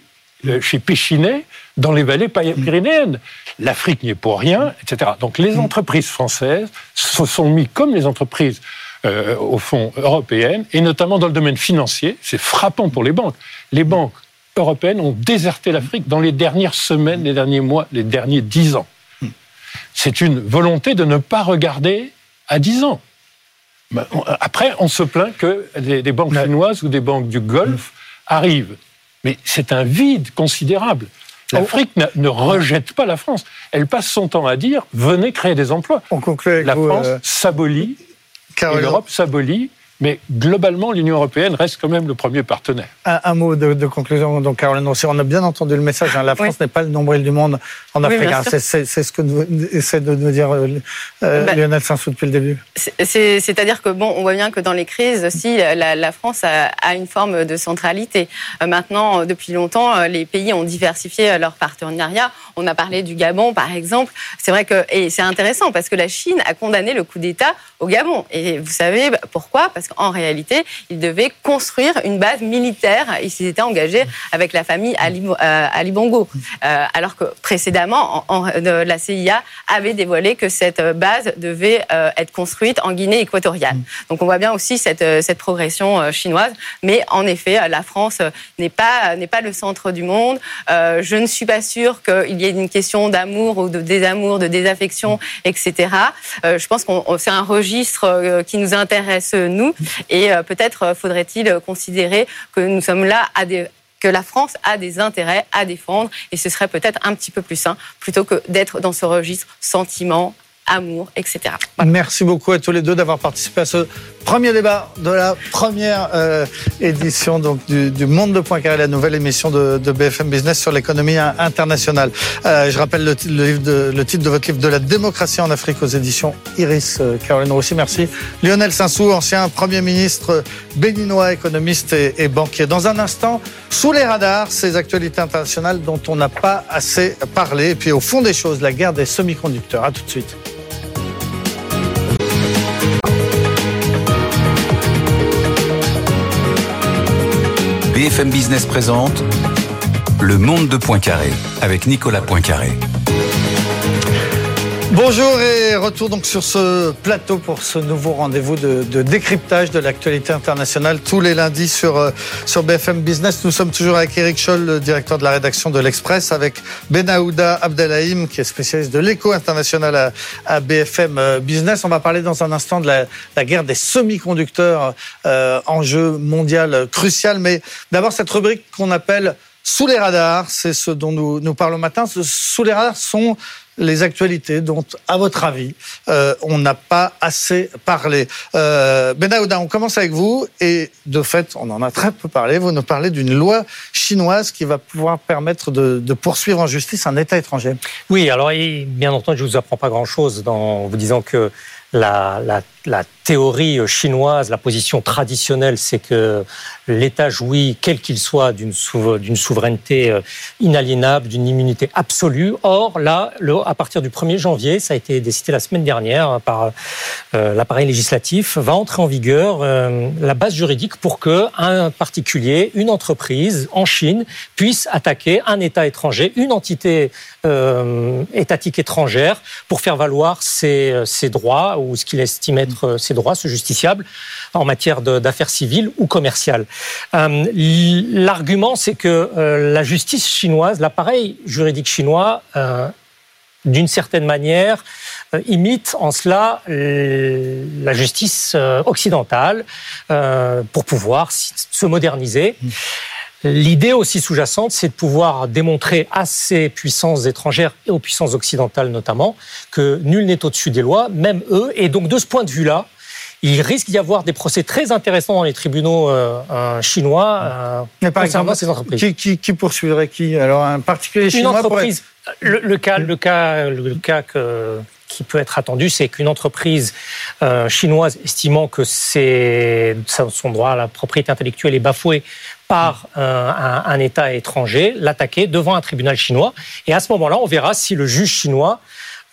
chez Péchinet dans les vallées pyrénéennes. L'Afrique n'y est pour rien, etc. Donc les entreprises françaises se sont mis comme les entreprises euh, au fond européennes, et notamment dans le domaine financier. C'est frappant pour les banques. Les banques européennes ont déserté l'Afrique dans les dernières semaines, les derniers mois, les derniers dix ans. C'est une volonté de ne pas regarder à dix ans. Après, on se plaint que des, banques chinoises ou des banques du Golfe arrivent. Mais c'est un vide considérable. L'Afrique ne rejette pas la France. Elle passe son temps à dire venez créer des emplois. On conclut la France euh, s'abolit l'Europe s'abolit mais globalement, l'Union européenne reste quand même le premier partenaire. Un, mot de, conclusion, donc Caroline Rossi. On a bien entendu le message. Hein. la France n'est pas le nombril du monde en Afrique. Hein. c'est ce que nous, essaie de nous dire euh, euh bah, Lionel Sansou depuis le début. C'est-à-dire que bon, on voit bien que dans les crises aussi, la, France a, une forme de centralité. Euh, maintenant, depuis longtemps, les pays ont diversifié leurs partenariats. On a parlé du Gabon, par exemple. C'est vrai que et c'est intéressant parce que la Chine a condamné le coup d'État au Gabon. Et vous savez pourquoi? Parce parce qu'en réalité, ils devaient construire une base militaire. Ils s'étaient engagés avec la famille Ali, euh, Bongo. Euh, alors que précédemment, la CIA avait dévoilé que cette base devait euh, être construite en Guinée équatoriale. Donc on voit bien aussi cette, progression chinoise. Mais en effet, la France n'est pas, n'est pas le centre du monde. je ne suis pas sûre qu'il y ait une question d'amour ou de désamour, de désaffection, etc. je pense que c'est un registre qui nous intéresse, nous, et euh, peut-être euh, faudrait-il considérer que nous sommes là que la France a des intérêts à défendre. Et ce serait peut-être un petit peu plus sain plutôt que d'être dans ce registre sentiment, amour, etc. Merci beaucoup à tous les deux d'avoir participé à ce premier débat de la première euh, édition donc, du, Monde de Poincaré, la nouvelle émission de, BFM Business sur l'économie internationale. Euh, je rappelle le, titre de votre livre de la démocratie en Afrique aux éditions Iris. Euh, Caroline Rossi, merci. Lionel Sansou, ancien Premier ministre béninois, économiste et, et banquier. Dans un instant, sous les radars, ces actualités internationales dont on n'a pas assez parlé. Et puis au fond des choses, la guerre des semi-conducteurs. À tout de suite. BFM Business présente Le Monde de Poincaré avec Nicolas Poincaré. Bonjour et retour donc sur ce plateau pour ce nouveau rendez-vous de, décryptage de l'actualité internationale tous les lundis sur, euh, sur BFM Business. Nous sommes toujours avec Eric Scholl, le directeur de la rédaction de l'Express, avec Benaouda Abdelhaim, qui est spécialiste de l'éco international à, BFM euh, Business. On va parler dans un instant de la, guerre des semi-conducteurs, euh, enjeu mondial crucial. Mais d'abord, cette rubrique qu'on appelle sous les radars, c'est ce dont nous, nous parlons matin. Sous les radars sont les actualités dont, à votre avis, euh, on n'a pas assez parlé. Euh, Benaouda, on commence avec vous et de fait, on en a très peu parlé. Vous nous parlez d'une loi chinoise qui va pouvoir permettre de, de, poursuivre en justice un État étranger. Oui, alors bien entendu, je ne vous apprends pas grand-chose en vous disant que la, la, la, théorie chinoise, la position traditionnelle, c'est que l'État jouit, quel qu'il soit, d'une souveraineté euh, inaliénable, d'une immunité absolue. Or, là, à partir du 1er janvier, ça a été décidé la semaine dernière hein, par euh, l'appareil législatif, va entrer en vigueur euh, la base juridique pour que un particulier, une entreprise en Chine puisse attaquer un État étranger, une entité étatique étrangère, pour faire valoir ses, ses droits ou ce qu'il estime être ses droits, ce justiciable, en matière d'affaires civiles ou commerciales. Euh, l'argument, c'est que euh, la justice chinoise, l'appareil juridique chinois, euh, d'une certaine manière, imite en cela la justice occidentale pour pouvoir se moderniser. L'idée aussi sous-jacente, c'est de pouvoir démontrer à ces puissances étrangères et aux puissances occidentales notamment que nul n'est au-dessus des lois, même eux. Et donc de ce point de vue-là, il risque d'y avoir des procès très intéressants dans les tribunaux euh, euh, chinois euh, par exemple, ces entreprises. Qui, qui, poursuivrait qui? Alors un particulier chinois Une entreprise. le, cas, le cas, le cas que, qui peut être attendu, c'est qu'une entreprise chinoise estimant que c'est son droit à la propriété intellectuelle est bafoué par un, un, État étranger, l'attaquer devant un tribunal chinois. Et à ce moment-là, on verra si le juge chinois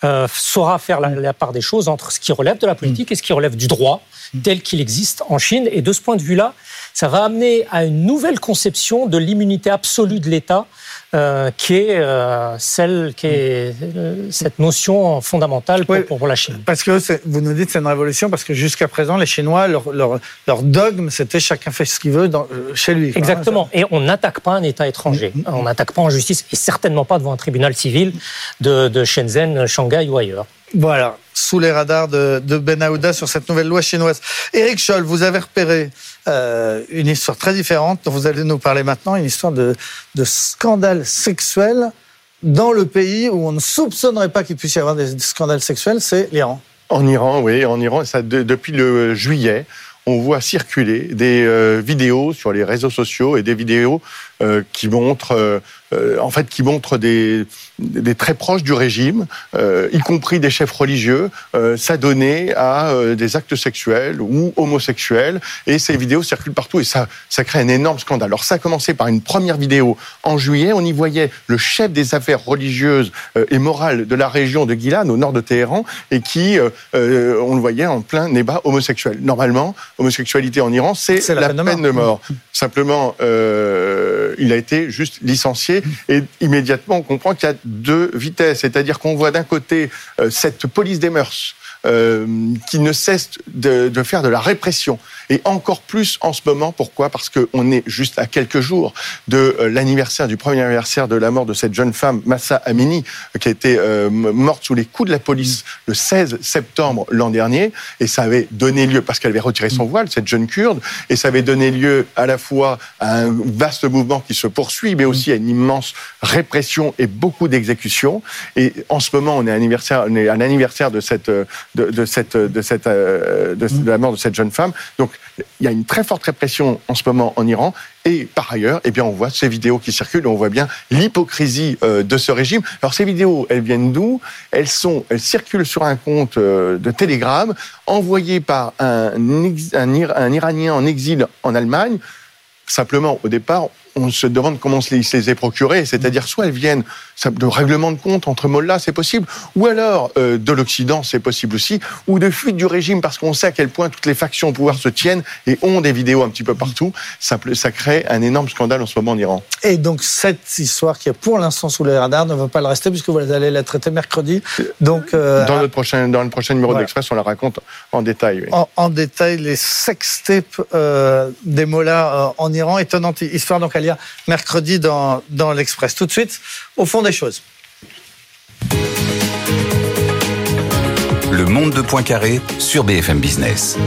euh, saura faire la, part des choses entre ce qui relève de la politique et ce qui relève du droit tel qu'il existe en Chine. Et de ce point de vue-là, ça va amener à une nouvelle conception de l'immunité absolue de l'État euh, qui est euh, celle qui est euh, cette notion fondamentale pour, la Chine. Parce que vous nous dites c'est une révolution parce que jusqu'à présent les Chinois leur, leur, dogme c'était chacun fait ce qu'il veut dans, chez lui. Exactement. Et on n'attaque pas un État étranger. Mm, mm. On n'attaque pas en justice et certainement pas devant un tribunal civil de, de Shenzhen, Shanghai ou ailleurs. Voilà, sous les radars de, de Ben Aouda sur cette nouvelle loi chinoise. Éric Scholl, vous avez repéré euh, une histoire très différente dont vous allez nous parler maintenant, une histoire de, scandale sexuel dans le pays où on ne soupçonnerait pas qu'il puisse y avoir des scandales sexuels, c'est l'Iran. En Iran, oui, en Iran, ça, depuis le juillet, on voit circuler des euh, vidéos sur les réseaux sociaux et des vidéos euh, qui montrent en fait, qui montrent des, des très proches du régime, euh, y compris des chefs religieux, euh, s'adonner à euh, des actes sexuels ou homosexuels. Et ces vidéos circulent partout et ça, ça crée un énorme scandale. Alors ça a commencé par une première vidéo en juillet. On y voyait le chef des affaires religieuses et morales de la région de Gilan, au nord de Téhéran, et qui, on le voyait en plein débat homosexuel. Normalement, homosexualité en Iran, c'est la, peine, de mort. Simplement, il a été juste licencié et immédiatement, on comprend qu'il y a deux vitesses. C'est-à-dire qu'on voit d'un côté euh, cette police des mœurs euh, qui ne cesse de, de, faire de la répression. Et encore plus en ce moment, pourquoi? Parce qu'on est juste à quelques jours de euh, l'anniversaire, du premier anniversaire de la mort de cette jeune femme, Massa Amini, qui a été euh, morte sous les coups de la police le 16 septembre l'an dernier. Et ça avait donné lieu, parce qu'elle avait retiré son voile, cette jeune kurde, et ça avait donné lieu à la fois à un vaste mouvement qui se poursuit, mais aussi à une immense répression et beaucoup d'exécutions. Et en ce moment, on est, à l'anniversaire de euh, de, la mort de cette jeune femme. Donc, il y a une très forte répression en ce moment en Iran. Et par ailleurs, eh bien, on voit ces vidéos qui circulent, on voit bien l'hypocrisie euh, de ce régime. Alors ces vidéos, elles viennent d'où? Elles elles circulent sur un compte euh, de Telegram envoyé par un, un, un Iranien en exil en Allemagne. Simplement, au départ, on se demande comment on se les, les est procurées. C'est-à-dire, soit elles viennent de règlement de compte entre mollahs, c'est possible, ou alors euh, de l'Occident, c'est possible aussi, ou de fuite du régime, parce qu'on sait à quel point toutes les factions au pouvoir se tiennent et ont des vidéos un petit peu partout. Ça, ça crée un énorme scandale en ce moment en Iran. Et donc, cette histoire qui est pour l'instant sous les radars ne va pas le rester, puisque vous allez la traiter mercredi. Donc, euh, dans, notre prochain, dans le prochain numéro d'Express, on la raconte en détail. En, détail, les sextapes euh, des mollahs en Iran. Étonnante histoire, donc, lire mercredi dans, dans l'Express. Tout de suite, au fond des choses. Le monde de Poincaré sur BFM Business.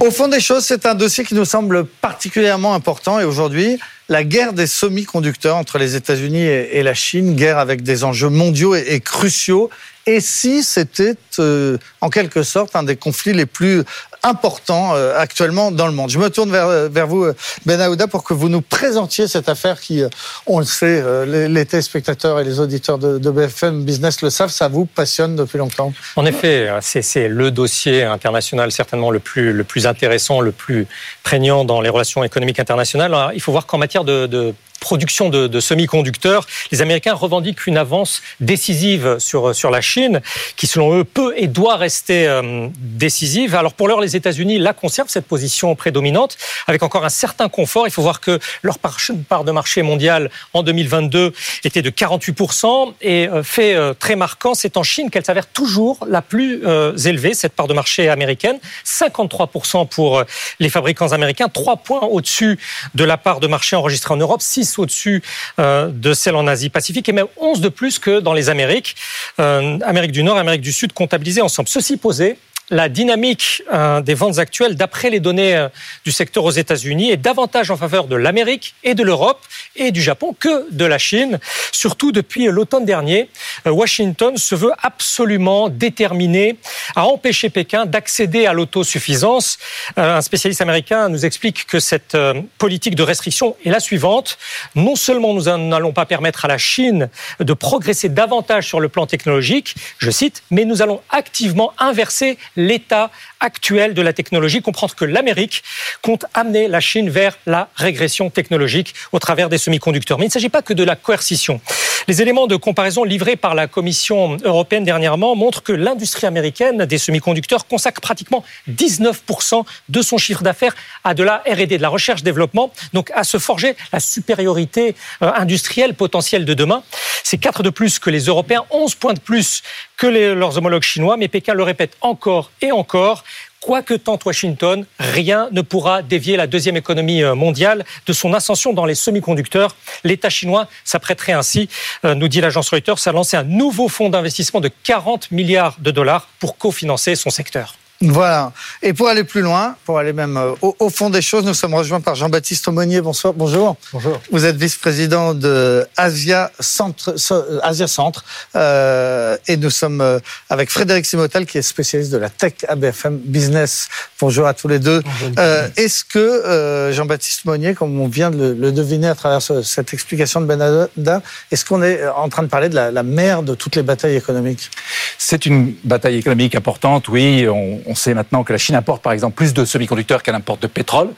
Au fond des choses, c'est un dossier qui nous semble particulièrement important et aujourd'hui, la guerre des semi-conducteurs entre les États-Unis et la Chine, guerre avec des enjeux mondiaux et cruciaux. Et si c'était euh, en quelque sorte un des conflits les plus important euh, actuellement dans le monde. Je me tourne vers, euh, vers vous, euh, Ben Aouda, pour que vous nous présentiez cette affaire qui, on le sait, les, téléspectateurs et les auditeurs de, de, BFM Business le savent, ça vous passionne depuis longtemps. En effet, c'est le dossier international certainement le plus, le plus intéressant, le plus prégnant dans les relations économiques internationales. Alors, il faut voir qu'en matière de, de production de, de semi-conducteurs, les Américains revendiquent une avance décisive sur, sur la Chine, qui selon eux peut et doit rester euh, décisive. Alors pour l'heure, les États-Unis la conservent cette position prédominante, avec encore un certain confort. Il faut voir que leur part de marché mondial en 2022 était de 48%, et euh, fait euh, très marquant, c'est en Chine qu'elle s'avère toujours la plus élevée, cette part de marché américaine, 53% pour les fabricants américains, 3 points au-dessus de la part de marché enregistrée en Europe, 6 au-dessus euh, de celle en Asie-Pacifique et même 11 de plus que dans les Amériques, euh, Amérique du Nord Amérique du Sud comptabilisées ensemble. Ceci posé, la dynamique euh, des ventes actuelles, d'après les données euh, du secteur aux États-Unis, est davantage en faveur de l'Amérique et de l'Europe et du Japon que de la Chine. Surtout depuis l'automne dernier, euh, Washington se veut absolument déterminé à empêcher Pékin d'accéder à l'autosuffisance. Un spécialiste américain nous explique que cette politique de restriction est la suivante. Non seulement nous n'allons pas permettre à la Chine de progresser davantage sur le plan technologique, je cite, mais nous allons activement inverser l'état actuel de la technologie, comprendre que l'Amérique compte amener la Chine vers la régression technologique au travers des semi-conducteurs. Mais il ne s'agit pas que de la coercition. Les éléments de comparaison livrés par la Commission européenne dernièrement montrent que l'industrie américaine des semi-conducteurs consacre pratiquement 19% de son chiffre d'affaires à de la R&D, de la recherche-développement, donc à se forger la supériorité euh, industrielle potentielle de demain. C'est 4 de plus que les Européens, 11 points de plus que leurs homologues chinois, mais Pékin le répète encore et encore. Quoi que tente Washington, rien ne pourra dévier la deuxième économie euh, mondiale de son ascension dans les semi-conducteurs. L'État chinois s'apprêterait ainsi, euh, nous dit l'agence Reuters, à lancer un nouveau fonds d'investissement de 40 milliards de dollars pour cofinancer son secteur. Voilà. Et pour aller plus loin, pour aller même euh, au, au fond des choses, nous sommes rejoints par Jean-Baptiste Aumonier. Bonsoir, bonjour. Bonjour. Vous êtes vice-président de Asia Centre, so- Asia Centre euh, et nous sommes euh, avec Frédéric Simotel qui est spécialiste de la tech à BFM Business. Bonjour à tous les deux. Euh, Est-ce que euh, Jean-Baptiste Monnier, comme on vient de le, le deviner à travers ce- cette explication de Benada, est-ce qu'on est en train de parler de la, la mère de toutes les batailles économiques? C'est une bataille économique importante, oui. On, on sait maintenant que la Chine importe, par exemple, plus de semi-conducteurs qu'elle importe de pétrole.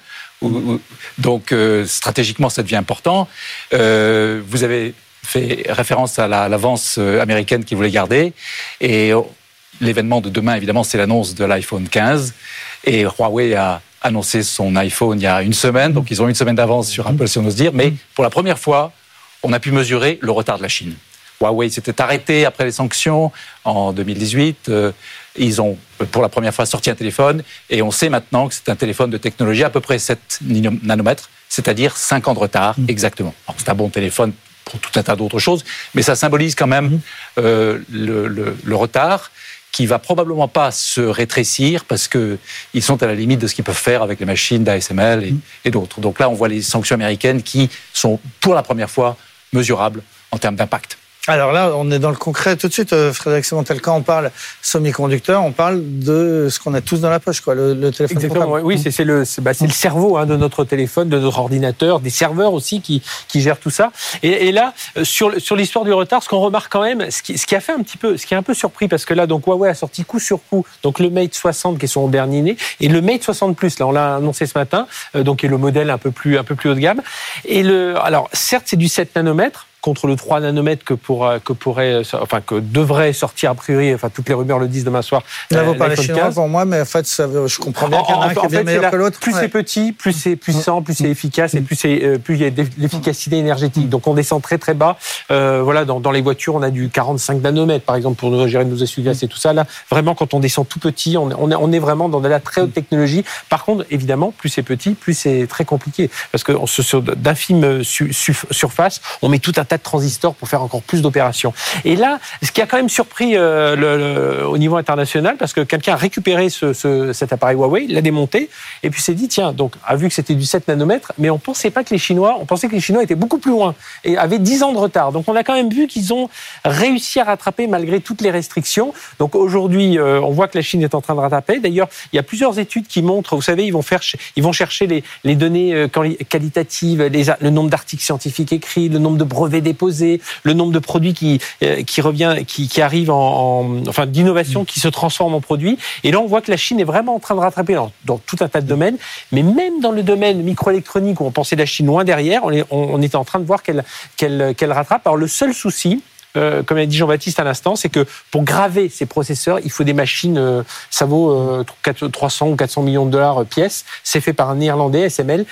Donc, euh, stratégiquement, ça devient important. Euh, vous avez fait référence à la- l'avance euh, américaine qui voulait garder. Et oh, l'événement de demain, évidemment, c'est l'annonce de l'iPhone 15. Et Huawei a annoncé son iPhone il y a une semaine. Donc, ils ont une semaine d'avance sur Apple, si on ose dire. Mais pour la première fois, on a pu mesurer le retard de la Chine. Huawei s'était arrêté après les sanctions en 2018. Euh, ils ont pour la première fois sorti un téléphone et on sait maintenant que c'est un téléphone de technologie à peu près 7 nanomètres, c'est-à-dire 5 ans de retard exactement. Alors, C'est un bon téléphone pour tout un tas d'autres choses, mais ça symbolise quand même euh, le, le- le retard qui va probablement pas se rétrécir parce que ils sont à la limite de ce qu'ils peuvent faire avec les machines d'ASML et, et d'autres. Donc là, on voit les sanctions américaines qui sont pour la première fois mesurables en termes d'impact. Alors là, on est dans le concret tout de suite, euh, Frédéric Simontel. Quand on parle semi-conducteur, on parle de ce qu'on a tous dans la poche, quoi, le, le téléphone Exactement, portable. oui, c'est le, bah, c'est le cerveau hein, de notre téléphone, de notre ordinateur, des serveurs aussi qui, qui gèrent tout ça. Et, et là, euh, sur, sur l'histoire du retard, ce qu'on remarque quand même, ce qui, ce qui a fait un petit peu, ce qui est un peu surpris, parce que là, donc Huawei a sorti coup sur coup, donc le Mate 60 qui est son dernier né, et le Mate 60 Plus, là, on l'a annoncé ce matin, euh, donc qui est le modèle un peu plus, un peu plus haut de gamme. Et le, alors, certes, c'est du 7 nanomètres contre le 3 nanomètres que, pour, que pourrait, enfin, que devrait sortir a priori, enfin, toutes les rumeurs le disent demain soir. Là, vous euh, parlez chinois 15. pour moi, mais en fait, ça je comprends bien qu'il y en a un qui est bien c'est meilleur la- que l'autre. Plus Ouais. c'est petit, plus c'est puissant, plus c'est efficace et plus, c'est, euh, plus il y a l'efficacité énergétique. Donc on descend très très bas. Euh, voilà, dans, dans les voitures, on a du 45 nanomètres, par exemple, pour nous gérer nos essuie-glaces et tout ça. Là, vraiment, quand on descend tout petit, on, on est, on est vraiment dans de la très haute technologie. Par contre, évidemment, plus c'est petit, plus c'est très compliqué. Parce que sur d'infimes su- surfaces, on met tout un tas de transistors pour faire encore plus d'opérations. Et là, ce qui a quand même surpris euh, au niveau international, parce que quelqu'un a récupéré ce, ce- cet appareil Huawei, l'a démonté, et puis s'est dit, tiens, donc, a vu que c'était du 7 nanomètres, mais on pensait pas que les Chinois, on pensait que les Chinois étaient beaucoup plus loin et avaient 10 ans de retard. Donc on a quand même vu qu'ils ont réussi à rattraper malgré toutes les restrictions. Donc aujourd'hui, euh, on voit que la Chine est en train de rattraper. D'ailleurs, il y a plusieurs études qui montrent, vous savez, ils vont faire, ils vont chercher les, données euh, quali- qualitatives, le nombre d'articles scientifiques écrits, le nombre de brevets déposés, le nombre de produits qui euh, qui revient, qui, qui arrivent en, en- enfin d'innovation qui se transforment en produits. Et là, on voit que la Chine est vraiment en train de rattraper dans, tout un tas de domaines, mais même dans le domaine microélectronique où on pensait la Chine loin derrière, on est, on, était en train de voir qu'elle qu'elle rattrape. Alors le seul souci, euh, comme a dit Jean-Baptiste à l'instant, c'est que pour graver ces processeurs, il faut des machines, euh, ça vaut euh, 400 300 ou 400 millions de dollars euh, pièce. C'est fait par un néerlandais, SML,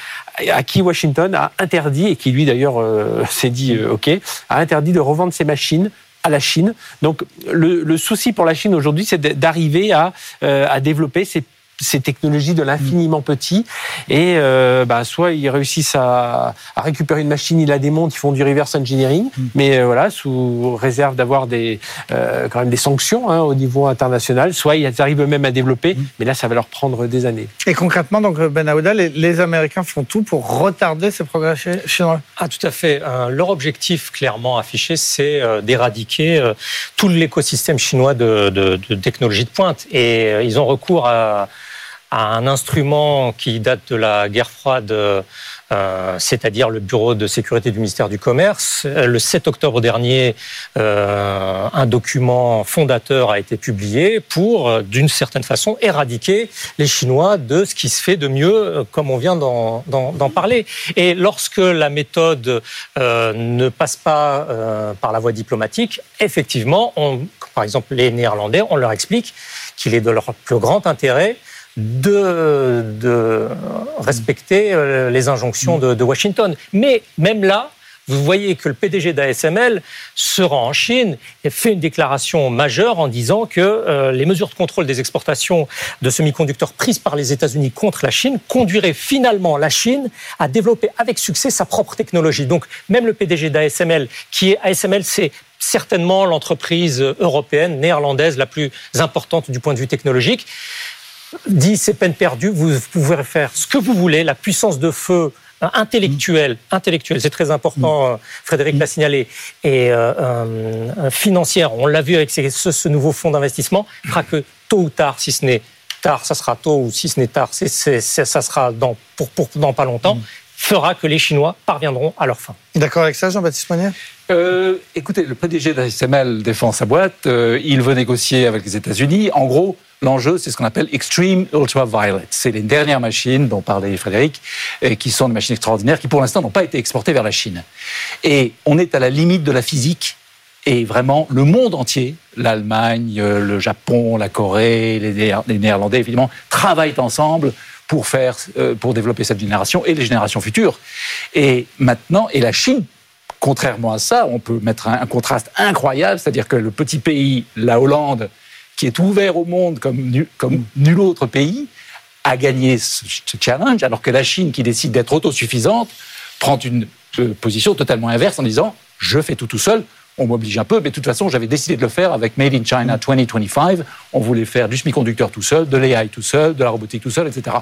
à qui Washington a interdit, et qui lui d'ailleurs euh, s'est dit euh, OK, a interdit de revendre ces machines à la Chine. Donc le, souci pour la Chine aujourd'hui, c'est d'arriver à, euh, à développer ces ces technologies de l'infiniment petit et euh, bah, soit ils réussissent à, à récupérer une machine, ils la démontent, ils font du reverse engineering, mais euh, voilà sous réserve d'avoir des euh, quand même des sanctions hein, au niveau international, soit ils arrivent eux-mêmes à développer, mais là ça va leur prendre des années. Et concrètement, donc Ben Aouda, les, les Américains font tout pour retarder ces progrès chi- chinois. Ah, tout à fait. Euh, leur objectif clairement affiché, c'est euh, d'éradiquer euh, tout l'écosystème chinois de, de- de technologie de pointe. Et euh, ils ont recours à, à un instrument qui date de la guerre froide, euh, c'est-à-dire le Bureau de sécurité du ministère du Commerce. Euh, Le 7 octobre dernier, euh, un document fondateur a été publié pour, euh, d'une certaine façon, éradiquer les Chinois de ce qui se fait de mieux, euh, comme on vient d'en parler. Et lorsque la méthode euh, ne passe pas par la voie diplomatique, effectivement, on, par exemple, les Néerlandais, on leur explique qu'il est de leur plus grand intérêt de, de respecter euh, les injonctions de, de Washington. Mais même là, vous voyez que le PDG d'ASML se rend en Chine et fait une déclaration majeure en disant que euh, les mesures de contrôle des exportations de semi-conducteurs prises par les États-Unis contre la Chine conduiraient finalement la Chine à développer avec succès sa propre technologie. Donc même le PDG d'ASML, qui est ASML, c'est certainement l'entreprise européenne, néerlandaise la plus importante du point de vue technologique, dit c'est peine perdue, vous pouvez faire ce que vous voulez, la puissance de feu intellectuelle, intellectuelle, c'est très important, euh, Frédéric l'a signalé, et euh, euh, financière, on l'a vu avec ce, ce nouveau fonds d'investissement, fera que tôt ou tard, si ce n'est tard, ça sera tôt, ou si ce n'est tard, ça sera dans, pour, pour dans pas longtemps, fera que les Chinois parviendront à leur fin. D'accord avec ça, Jean-Baptiste Monnier? Euh, écoutez, le PDG d'ASML défend sa boîte. euh, il veut négocier avec les États-Unis. En gros, l'enjeu, c'est ce qu'on appelle Extreme Ultraviolet. C'est les dernières machines dont parlait Frédéric, qui sont des machines extraordinaires qui, pour l'instant, n'ont pas été exportées vers la Chine. Et on est à la limite de la physique. Et vraiment, le monde entier, l'Allemagne, euh, le Japon, la Corée, les, Néer- les Néerlandais, évidemment, travaillent ensemble pour faire, pour développer cette génération et les générations futures. Et maintenant, et la Chine contrairement à ça, on peut mettre un, contraste incroyable, c'est-à-dire que le petit pays, la Hollande, qui est ouvert au monde comme, comme nul autre pays, a gagné ce, ce challenge, alors que la Chine, qui décide d'être autosuffisante, prend une euh, position totalement inverse en disant je fais tout tout seul. On m'oblige un peu, mais de toute façon, j'avais décidé de le faire avec Made in China 2025. On voulait faire du semi-conducteur tout seul, de l'AI tout seul, de la robotique tout seul, etc.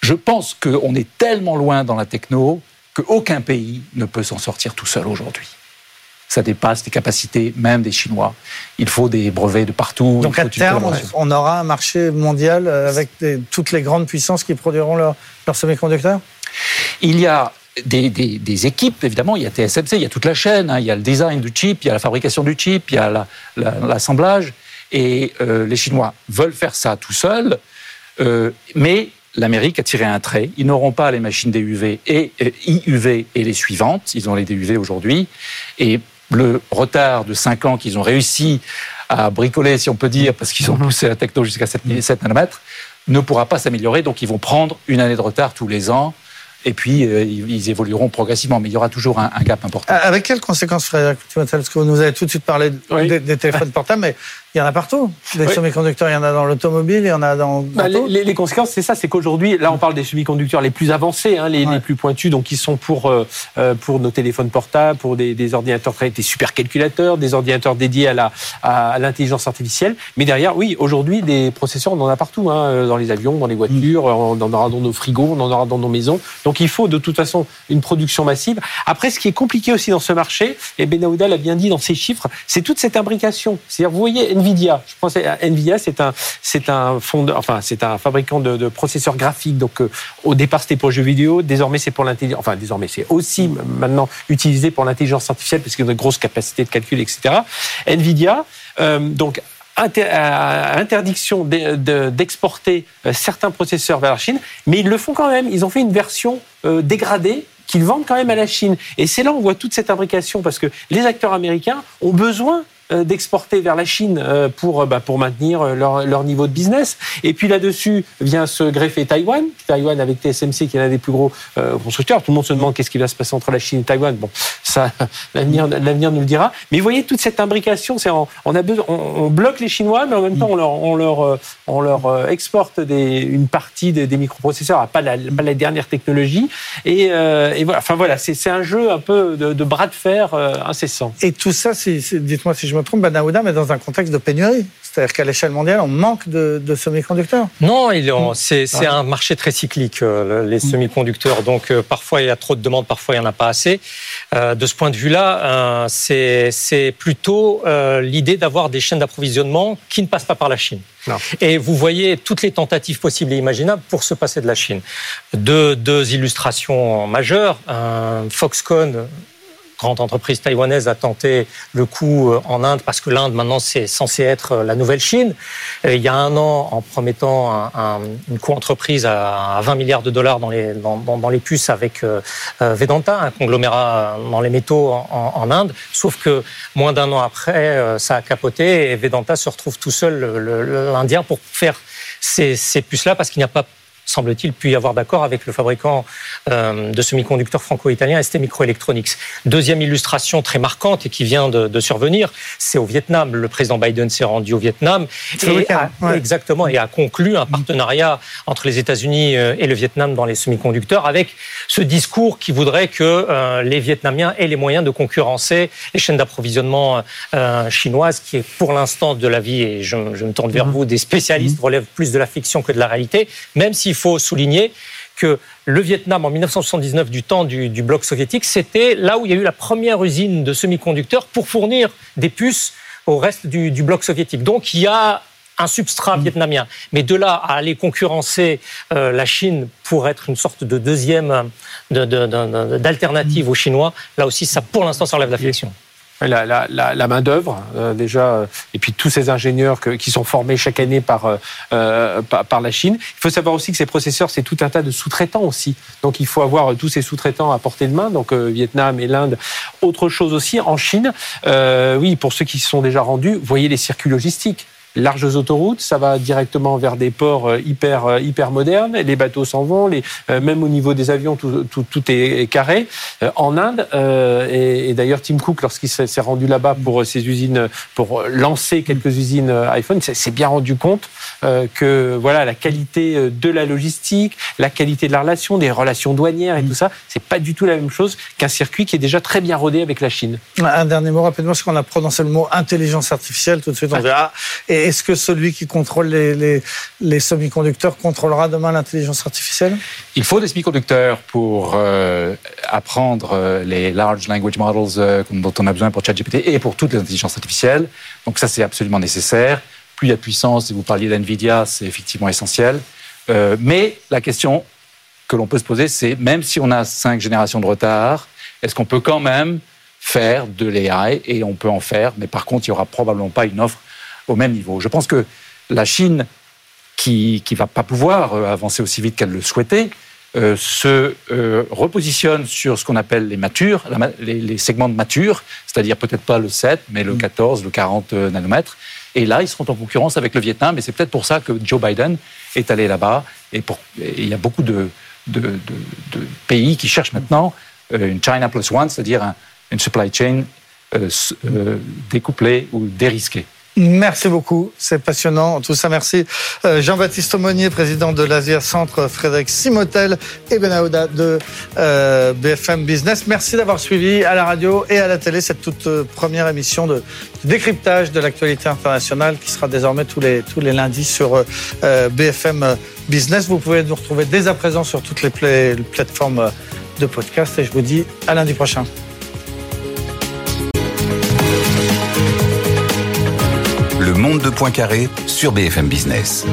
Je pense qu'on est tellement loin dans la techno qu'aucun pays ne peut s'en sortir tout seul aujourd'hui. Ça dépasse les capacités même des Chinois. Il faut des brevets de partout. Donc à terme, on aura un marché mondial euh, avec des- toutes les grandes puissances qui produiront leurs semi-conducteurs Il y a des, des- des équipes, évidemment, il y a TSMC, il y a toute la chaîne, hein, il y a le design du chip, il y a la fabrication du chip, il y a la- la- l'assemblage. et euh, les Chinois veulent faire ça tout seuls, euh, mais l'Amérique a tiré un trait. Ils n'auront pas les machines DUV et euh, IUV et les suivantes. Ils ont les DUV aujourd'hui. Et le retard de 5 ans qu'ils ont réussi à bricoler, si on peut dire, parce qu'ils ont poussé la techno jusqu'à 7, 7 nanomètres, ne pourra pas s'améliorer. Donc ils vont prendre une année de retard tous les ans. Et puis, euh, ils évolueront progressivement. Mais il y aura toujours un, un gap important. Avec quelles conséquences, Frédéric Parce que vous nous avez tout de suite parlé des, des téléphones portables, mais il y en a partout. Des Oui. semi-conducteurs, il y en a dans l'automobile, il y en a dans. Bah, les, conséquences, c'est ça, c'est qu'aujourd'hui, là, on parle des semi-conducteurs les plus avancés, hein, les, les plus pointus, donc qui sont pour euh, euh, pour nos téléphones portables, pour des, des ordinateurs des supercalculateurs, des ordinateurs dédiés à la à, l'intelligence artificielle. Mais derrière, oui, aujourd'hui, des processeurs, on en a partout, hein, euh, dans les avions, dans les voitures, on en aura dans nos frigos, on en aura dans nos maisons. Donc, il faut de toute façon une production massive. Après, ce qui est compliqué aussi dans ce marché, et Benahouda l'a bien dit dans ses chiffres, c'est toute cette imbrication. C'est-à-dire, vous voyez, Nvidia, je pense à Nvidia, c'est un, c'est un enfin, c'est un fabricant de, processeurs graphiques. Donc, euh, au départ, c'était pour le jeu vidéo. Désormais, c'est pour enfin, désormais, c'est aussi maintenant utilisé pour l'intelligence artificielle parce qu'il y a de grosses capacités de calcul, etc. Nvidia, euh, donc, interdiction d'e- de- d'exporter euh, certains processeurs vers la Chine, mais ils le font quand même. Ils ont fait une version dégradée qu'ils vendent quand même à la Chine. Et c'est là où on voit toute cette imbrication, parce que les acteurs américains ont besoin d'exporter vers la Chine euh, pour, euh, bah, pour maintenir euh, leur, leur niveau de business. Et puis là-dessus vient se greffer Taïwan, Taïwan avec TSMC qui est l'un des plus gros euh, constructeurs. Tout le monde se demande qu'est-ce qui va se passer entre la Chine et Taïwan. Bon, ça, l'avenir, l'avenir nous le dira. Mais vous voyez toute cette imbrication, c'est on, a besoin, on, bloque les Chinois, mais en même temps on leur, on leur, euh, on leur euh, exporte une partie des, microprocesseurs, à pas la, pas la dernière technologie. Et, euh, et voilà, enfin voilà, c'est, un jeu un peu de, bras de fer euh, incessant. Et tout ça, dites-moi si je me trompe, Banaouda, mais dans un contexte de pénurie. C'est-à-dire qu'à l'échelle mondiale, on manque de, de semi-conducteurs. Non, c'est c'est un marché très cyclique, euh, le- les semi-conducteurs. Donc euh, parfois il y a trop de demandes, parfois il n'y en a pas assez. Euh, de ce point de vue-là, c'est plutôt l'idée d'avoir des chaînes d'approvisionnement qui ne passent pas par la Chine. Et vous voyez toutes les tentatives possibles et imaginables pour se passer de la Chine. Deux, deux illustrations majeures. Un Foxconn grande entreprise taïwanaise a tenté le coup euh, en Inde parce que l'Inde maintenant c'est censé être euh, la nouvelle Chine. Il y a un an, en promettant un- un- une co-entreprise à, à 20 milliards de dollars dans les, dans, dans- les puces avec euh, Vedanta, un conglomérat dans les métaux en, en- Inde. Sauf que moins d'un an après, ça a capoté et Vedanta se retrouve tout seul, l'Indien, pour faire ces, ces puces-là parce qu'il n'y a pas semble-t-il, pu y avoir d'accord avec le fabricant euh, de semi-conducteurs franco-italien ST Microelectronics. Deuxième illustration très marquante et qui vient de, survenir, c'est au Vietnam. Le président Biden s'est rendu au Vietnam et a, exactement et a conclu un partenariat entre les États-Unis euh, et le Vietnam dans les semi-conducteurs avec ce discours qui voudrait que euh, les Vietnamiens aient les moyens de concurrencer les chaînes d'approvisionnement chinoises, qui est pour l'instant de la vie et je, me tourne vers mhm. vous des spécialistes mhm. relèvent plus de la fiction que de la réalité, même s'il faut souligner que le Vietnam, en 1979, du temps du, bloc soviétique, c'était là où il y a eu la première usine de semi-conducteurs pour fournir des puces au reste du, bloc soviétique. Donc il y a un substrat mm. vietnamien. Mais de là à aller concurrencer euh, la Chine pour être une sorte de deuxième d'alternative aux Chinois, là aussi, ça pour l'instant, ça enlève la fiction la, la, la, main d'œuvre euh, déjà, euh, et puis tous ces ingénieurs qui sont formés chaque année par, euh, par, la Chine. Il faut savoir aussi que ces processeurs, c'est tout un tas de sous-traitants aussi. Donc il faut avoir tous ces sous-traitants à portée de main, donc Vietnam et l'Inde. Autre chose aussi, en Chine, oui, pour ceux qui se sont déjà rendus, voyez les circuits logistiques larges autoroutes, ça va directement vers des ports euh, hyper euh, hyper modernes. Les bateaux s'en vont, les, euh, même au niveau des avions, tout, tout, tout est carré. En Inde, et, et d'ailleurs Tim Cook, lorsqu'il s'est rendu là-bas pour ses usines, pour lancer quelques usines iPhone, s'est bien rendu compte que voilà la qualité de la logistique, la qualité de la relation, des relations douanières et tout ça, c'est pas du tout la même chose qu'un circuit qui est déjà très bien rodé avec la Chine. Un dernier mot rapidement, parce qu'on a prononcé le mot intelligence artificielle tout de suite. On verra. Et est-ce que celui qui contrôle les, semi-conducteurs contrôlera demain l'intelligence artificielle? Il faut des semi-conducteurs pour euh, apprendre euh, les large language models euh, dont on a besoin pour ChatGPT et pour toutes les intelligences artificielles. Donc ça, c'est absolument nécessaire. Plus il y a de puissance, si vous parliez d'NVIDIA, c'est effectivement essentiel. mais la question que l'on peut se poser, c'est même si on a cinq générations de retard, est-ce qu'on peut quand même faire de l'AI et on peut en faire, mais par contre, il n'y aura probablement pas une offre au même niveau. Je pense que la Chine, qui ne va pas pouvoir euh, avancer aussi vite qu'elle le souhaitait, euh, se euh, repositionne sur ce qu'on appelle les matures, les, segments de mature, c'est-à-dire peut-être pas le 7, mais le 14, mm. le 40 nanomètres. Et là, ils seront en concurrence avec le Vietnam, et c'est peut-être pour ça que Joe Biden est allé là-bas. Et, il y a beaucoup de, pays qui cherchent maintenant une China plus one, c'est-à-dire une supply chain découplée ou dérisquée. Merci beaucoup, c'est passionnant. Tout ça, merci euh, Jean-Baptiste Aumonier, président de l'Asia Centre, Frédéric Simotel et Benahouda de euh, BFM Business. Merci d'avoir suivi à la radio et à la télé cette toute euh, première émission de décryptage de l'actualité internationale qui sera désormais tous les, tous les lundis sur BFM Business. Vous pouvez nous retrouver dès à présent sur toutes les plateformes de podcast et je vous dis à lundi prochain. De Poincaré sur BFM Business.